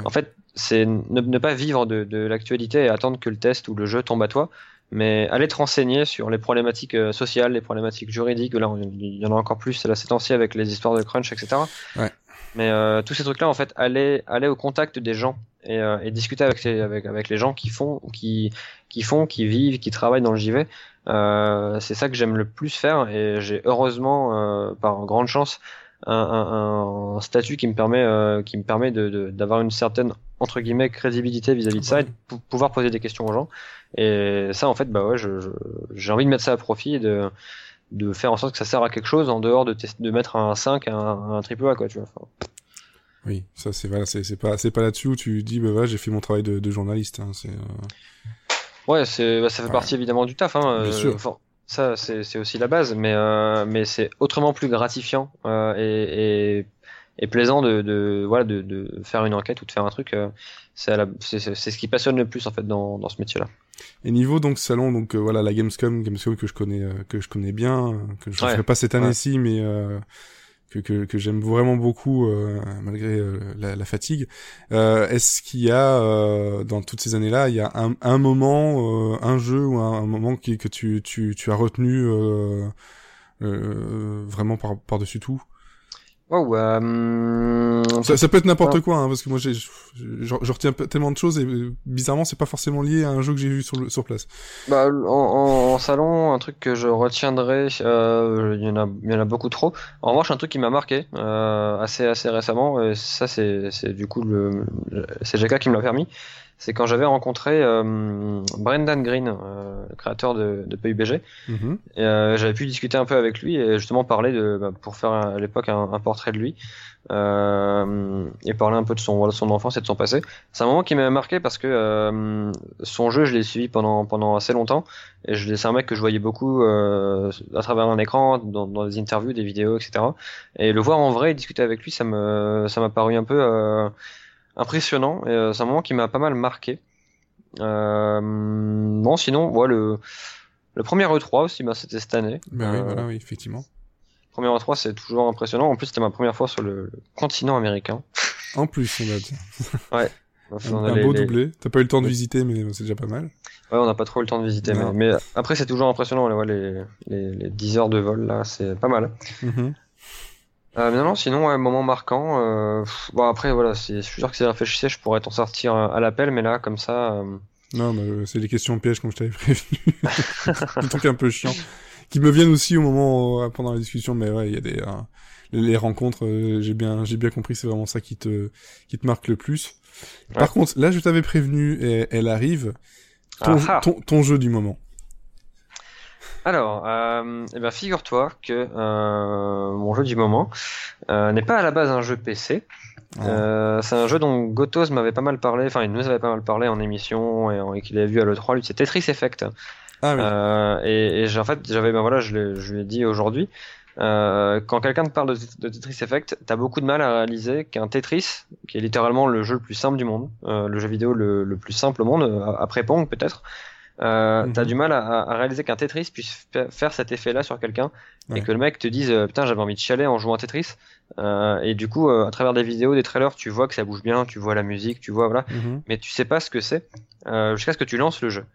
en fait c'est ne, ne, pas vivre de, de l'actualité et attendre que le test ou le jeu tombe à toi mais allez te renseigner sur les problématiques euh, sociales, les problématiques juridiques. Là, il y en a encore plus là, ces temps-ci avec les histoires de crunch, etc. Ouais. Mais euh, tous ces trucs-là, en fait, allez, allez au contact des gens et, euh, et discuter avec, les, avec, avec les gens qui font, qui, qui font, qui vivent, qui travaillent dans le JV. Euh, c'est ça que j'aime le plus faire et j'ai heureusement, euh, par grande chance, un, un, un, statut qui me permet, qui me permet d'avoir de, une certaine entre guillemets crédibilité vis-à-vis de ça et de pouvoir poser des questions aux gens. Et ça, en fait, bah ouais, j'ai envie de mettre ça à profit et de, de faire en sorte que ça sert à quelque chose en dehors de, de mettre un 5 à un, un triple A, quoi, tu vois. oui, ça c'est voilà, c'est pas c'est pas là-dessus où tu dis bah ouais, j'ai fait mon travail de, de journaliste. Hein, c'est. Euh... Ouais, c'est bah, ça fait partie évidemment du taf. Hein, Bien euh, sûr. Ça c'est aussi la base, mais euh, mais c'est autrement plus gratifiant euh, et, et et plaisant de, de voilà de, de, faire une enquête ou de faire un truc euh, c'est c'est ce qui passionne le plus en fait dans, dans ce métier là et niveau donc salon donc euh, voilà la Gamescom Gamescom que je connais que je connais bien que je ne ferai pas cette année-ci mais que, que, que j'aime vraiment beaucoup malgré la, la, fatigue. Est-ce qu'il y a dans toutes ces années-là il y a un, un moment un jeu ou un, un moment qui, que tu, tu, tu as retenu vraiment par, par dessus tout? Euh, ça, peut être n'importe quoi, hein, parce que moi j'ai, je, je, retiens tellement de choses et bizarrement c'est pas forcément lié à un jeu que j'ai vu sur, sur place. Bah, en, en, salon, un truc que je retiendrai, euh, il y en a, il y en a beaucoup trop. En revanche, un truc qui m'a marqué euh, assez assez récemment, et ça c'est, c'est du coup le, c'est JK qui me l'a permis, c'est quand j'avais rencontré euh, Brendan Green, euh, créateur de, de PUBG. Mhm. Euh, j'avais pu discuter un peu avec lui et justement parler de, bah, pour faire à l'époque un, un portrait de lui euh, et parler un peu de son, voilà, son enfance et de son passé. C'est un moment qui m'a marqué parce que euh, son jeu, je l'ai suivi pendant, pendant assez longtemps et je, c'est un mec que je voyais beaucoup euh, à travers un écran, dans, dans des interviews, des vidéos, etc. Et le voir en vrai et discuter avec lui, ça me, ça m'a paru un peu euh, impressionnant et euh, c'est un moment qui m'a pas mal marqué. Euh, bon, sinon, voilà, le, le premier E3 aussi, bah, c'était cette année. Ben oui, Euh, voilà, oui, effectivement. Premier E3, c'est toujours impressionnant. En plus, c'était ma première fois sur le, le continent américain. En plus, on a dit. Enfin, Un, on a un les- beau les- doublé. T'as pas eu le temps de visiter, mais c'est déjà pas mal. Ouais, on n'a pas trop eu le temps de visiter. Mais, Non. mais après, c'est toujours impressionnant. ouais, les, les 10 heures de vol, là, c'est pas mal. Mhm. Euh, mais non, non, sinon, ouais, moment marquant. Euh, bon, après, voilà, c'est- je suis sûr que si réfléchissais, je pourrais t'en sortir à l'appel. Mais là, comme ça, euh, Non, mais euh, c'est les questions pièges comme je t'avais prévenu. des trucs un peu chiants. Qui me viennent aussi au moment, euh, pendant la discussion, mais ouais, il y a des, euh, les, rencontres, euh, j'ai bien, j'ai bien compris, c'est vraiment ça qui te, qui te marque le plus. Par contre, là, je t'avais prévenu, et elle arrive, ton, Ah ah. ton, ton jeu du moment. Alors, euh, eh ben, figure-toi que euh, mon jeu du moment euh, n'est pas à la base un jeu PC. Euh, c'est un jeu dont Gotos m'avait pas mal parlé, enfin il nous avait pas mal parlé en émission et, qu'il avait vu à l'E3, lui c'est Tetris Effect. Ah oui. Euh, et et en fait j'avais ben voilà je, l'ai- je lui ai dit aujourd'hui euh, quand quelqu'un te parle de, de Tetris Effect t'as beaucoup de mal à réaliser qu'un Tetris qui est littéralement le jeu le plus simple du monde euh, le jeu vidéo le, le plus simple au monde euh, après Pong peut-être euh, Mhm. t'as du mal à, à réaliser qu'un Tetris puisse fa- faire cet effet là sur quelqu'un Ouais. et que le mec te dise euh, putain j'avais envie de chialer en jouant à Tetris euh, et du coup euh, à travers des vidéos des trailers tu vois que ça bouge bien tu vois la musique tu vois voilà Mhm. mais tu sais pas ce que c'est euh, jusqu'à ce que tu lances le jeu.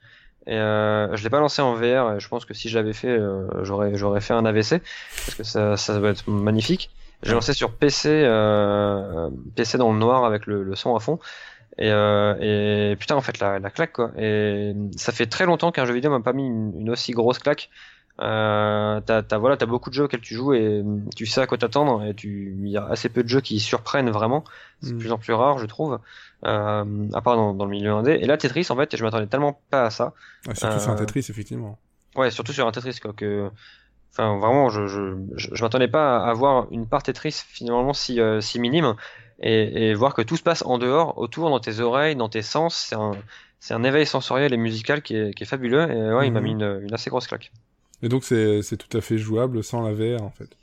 Et euh, je l'ai pas lancé en VR. Et je pense que si je l'avais fait, euh, j'aurais j'aurais fait un AVC parce que ça ça va être magnifique. J'ai lancé sur PC, euh, PC dans le noir avec le, le son à fond. Et, euh, et putain, en fait, la, la claque quoi. Et ça fait très longtemps qu'un jeu vidéo m'a pas mis une, une aussi grosse claque. Euh, t'as, t'as, voilà, t'as beaucoup de jeux auxquels tu joues et tu sais à quoi t'attendre. Et tu, il y a assez peu de jeux qui surprennent vraiment. C'est de Mm. plus en plus rare, je trouve. Euh, à part dans, dans le milieu indé. Et là, Tetris, en fait, je m'attendais tellement pas à ça. Ah, surtout sur un euh, Tetris, effectivement. Ouais, surtout sur un Tetris, quoi. Que, enfin, vraiment, je, je, je, je m'attendais pas à avoir une part Tetris finalement si, euh, si minime et, et voir que tout se passe en dehors, autour, dans tes oreilles, dans tes sens. C'est un, c'est un éveil sensoriel et musical qui est, qui est fabuleux. Et ouais, il m'a Mhm. mis une, une assez grosse claque. Et donc, c'est, c'est tout à fait jouable sans la VR, en fait.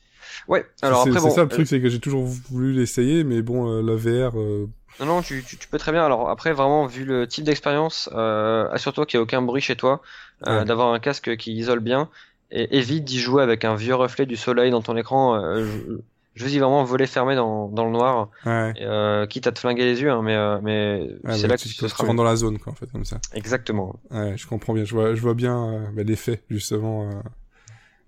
Ouais. Alors c'est, après, c'est bon, ça le euh, truc, c'est que j'ai toujours voulu l'essayer, mais bon, euh, la VR, euh, Non, non, tu, tu, tu peux très bien. Alors après, vraiment, vu le type d'expérience, euh, assure-toi qu'il n'y a aucun bruit chez toi, euh, Ouais. d'avoir un casque qui isole bien, et évite d'y jouer avec un vieux reflet du soleil dans ton écran. Euh, je, je dis vraiment voler fermé dans, dans le noir, ouais. et, euh, quitte à te flinguer les yeux, hein, mais, euh, mais Ouais, c'est bah, là que tu, ce tu sera rentres dans la zone, quoi, en fait, comme ça. exactement. Ouais, je comprends bien. Je vois, je vois bien euh, bah, l'effet, justement, euh,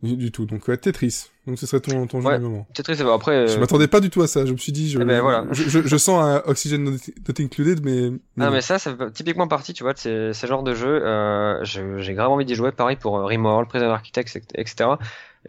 du, du tout. Donc, Tetris. Donc, ce serait ton, ton jeu du moment. Tetris, euh, après. Je m'attendais pas du tout à ça. Je me suis dit, je, Eh ben, voilà. je, je, je sens un Oxygen Not, not Included, mais... mais Ah bon. mais ça, ça fait typiquement partie, tu vois, de ces, ces genres de jeux. Euh, je- j'ai grave envie d'y jouer, pareil pour Rimworld, Prison Architects, etc.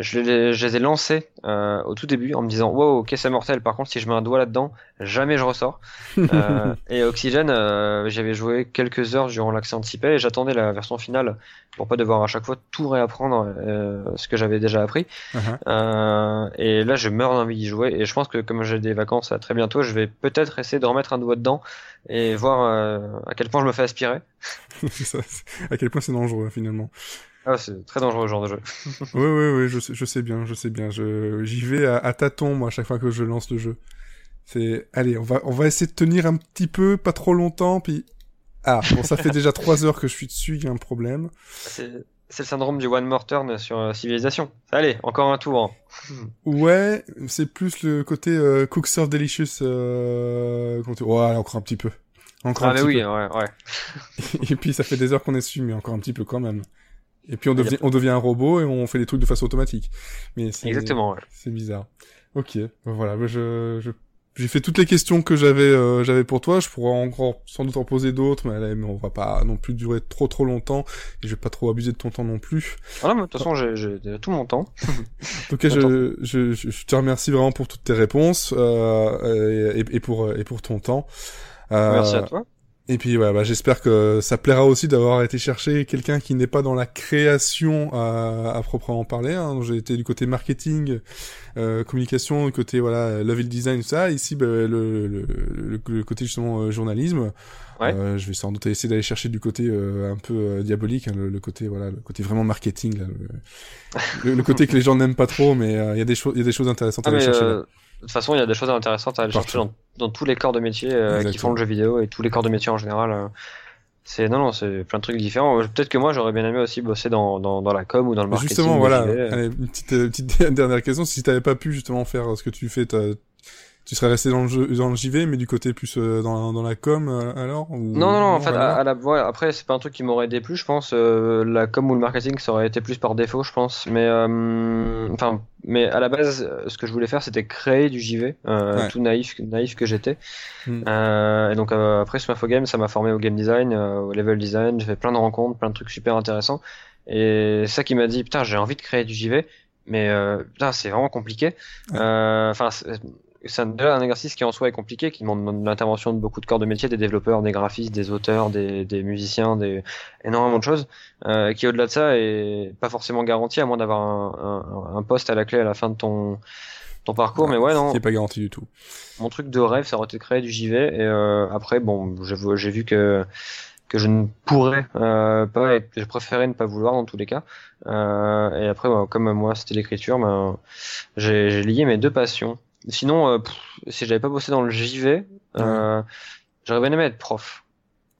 Je les, je les ai lancés euh, au tout début en me disant, wow, ok, c'est mortel. Par contre, si je mets un doigt là-dedans, jamais je ressors. Euh, et Oxygen, euh, j'avais joué quelques heures durant l'accès anticipé et j'attendais la version finale pour pas devoir à chaque fois tout réapprendre euh, ce que j'avais déjà appris. Uh-huh. Euh, et là, je meurs d'envie d'y jouer. Et je pense que comme j'ai des vacances à très bientôt, je vais peut-être essayer de remettre un doigt dedans et voir euh, à quel point je me fais aspirer. À quel point c'est dangereux, finalement. Ah, c'est très dangereux ce genre de jeu. Oui, oui, oui, je sais, je sais bien, je sais bien. Je, j'y vais à, à tâtons, moi, à chaque fois que je lance le jeu. C'est, allez, on va, on va essayer de tenir un petit peu, pas trop longtemps, puis, ah, bon, ça fait déjà trois heures que je suis dessus, il y a un problème. C'est c'est le syndrome du one more turn sur euh, Civilisation. Allez, encore un tour. hein. Ouais, c'est plus le côté euh, Cook Serve Delicious, euh, tu- allez, encore un petit peu. Encore Ah un mais petit oui, peu. ouais, ouais. Et puis ça fait des heures qu'on est dessus, mais encore un petit peu quand même. Et puis on devient, on devient un robot et on fait des trucs de façon automatique. Mais c'est, Exactement. Ouais. C'est bizarre. Ok, voilà, je, je, j'ai fait toutes les questions que j'avais, euh, j'avais pour toi. Je pourrais encore sans doute en poser d'autres, mais, on va pas non plus durer trop trop longtemps. Et je vais pas trop abuser de ton temps non plus. Ah non, mais de toute façon, j'ai j'ai tout mon temps. En tout cas, je, je, je, je te remercie vraiment pour toutes tes réponses euh, et, et pour et pour ton temps. Euh, Merci à toi. Et puis ouais, bah, j'espère que ça plaira aussi d'avoir été chercher quelqu'un qui n'est pas dans la création à, à proprement parler. Hein. J'ai été du côté marketing, euh, communication, du côté voilà level design, tout ça. Ici, bah, le, le, le, côté justement euh, journalisme. Ouais. Euh, je vais sans doute essayer d'aller chercher du côté euh, un peu euh, diabolique, hein, le, côté voilà, le côté vraiment marketing, là, le, côté que les gens n'aiment pas trop, mais il y a des choses, il y a des choses intéressantes à ah, aller chercher. Là. De toute façon, il y a des choses intéressantes à aller chercher dans, dans, tous les corps de métier euh, qui font le jeu vidéo et tous les corps de métier en général. Euh. c'est non non, c'est plein de trucs différents. Peut-être que moi j'aurais bien aimé aussi bosser dans, dans, dans la com ou dans le marketing. Justement, voilà. Allez, une petite, euh, petite dernière question. Si t'avais pas pu justement faire ce que tu fais, tu serais resté dans le jeu, dans le JV, mais du côté plus euh, dans, dans la com euh, alors ou... Non, non, non, en fait, à, la, ouais, après, c'est pas un truc qui m'aurait déplu, je pense. Euh, la com ou le marketing, ça aurait été plus par défaut, je pense. Mais, enfin, mais à la base, ce que je voulais faire, c'était créer du JV, tout naïf, naïf que j'étais. Hmm. et donc, après, sur Game, ça m'a formé au game design, au level design. J'ai fait plein de rencontres, plein de trucs super intéressants. Et ça qui m'a dit, putain, j'ai envie de créer du JV mais putain c'est vraiment compliqué enfin c'est déjà un exercice qui en soi est compliqué, qui demande l'intervention de beaucoup de corps de métier, des développeurs, des graphistes, des auteurs, des, des musiciens, des énormément de choses, euh, qui au-delà de ça est pas forcément garanti à moins d'avoir un, un, un, poste à la clé à la fin de ton ton parcours. mais ouais, non. C'est pas garanti du tout. Mon truc de rêve, ça aurait été de créer du JV. Et euh, après, bon, j'ai vu que que je ne pourrais euh, pas et je préférais ne pas vouloir dans tous les cas. Euh, et après, comme moi, c'était l'écriture, ben, j'ai lié mes deux passions. Sinon, euh, si j'avais pas bossé dans le JV, euh, j'aurais bien aimé être prof.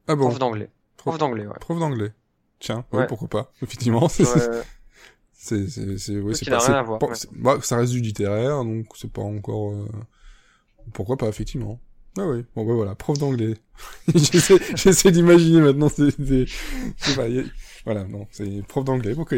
Ah bon Prof d'anglais. Prof d'anglais, ouais. Prof d'anglais. Tiens, ouais, pourquoi pas. Effectivement, c'est c'est c'est ouais, c'est pas rien à voir, bah, ça reste du littéraire donc c'est pas encore euh... pourquoi pas effectivement. Ah oui, bon bah voilà, prof d'anglais. J'essaie d'imaginer maintenant c'est voilà, non, c'est prof d'anglais. OK.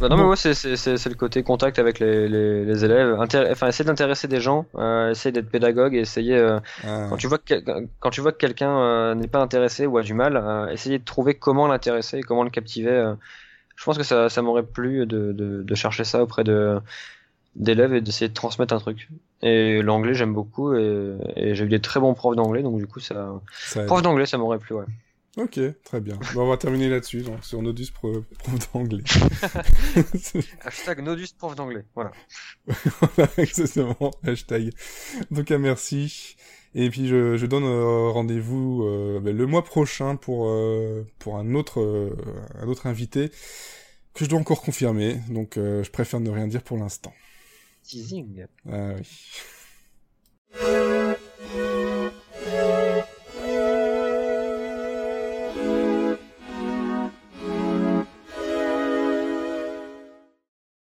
Bah non, mais moi, c'est, le côté contact avec les, les, les élèves. enfin, essayer d'intéresser des gens, euh, essayer d'être pédagogue et essayer, euh, ah. quand, tu vois que, quand tu vois que quelqu'un euh, n'est pas intéressé ou a du mal, euh, essayer de trouver comment l'intéresser et comment le captiver. je pense que ça, ça m'aurait plu de, de, de, chercher ça auprès de d'élèves et d'essayer de transmettre un truc. Et l'anglais, j'aime beaucoup et, et j'ai eu des très bons profs d'anglais, donc du coup, ça, ça prof d'anglais, ça m'aurait plu, ouais. Ok, très bien. Bon, on va terminer là-dessus, donc sur Nodus prof d'anglais. hashtag Nodus prof d'anglais, voilà. voilà, exactement, hashtag. Donc, merci. Et puis, je, je donne euh, rendez-vous euh, ben, le mois prochain pour, euh, pour un, autre, euh, un autre invité que je dois encore confirmer, donc je préfère ne rien dire pour l'instant. Teasing. Ah oui.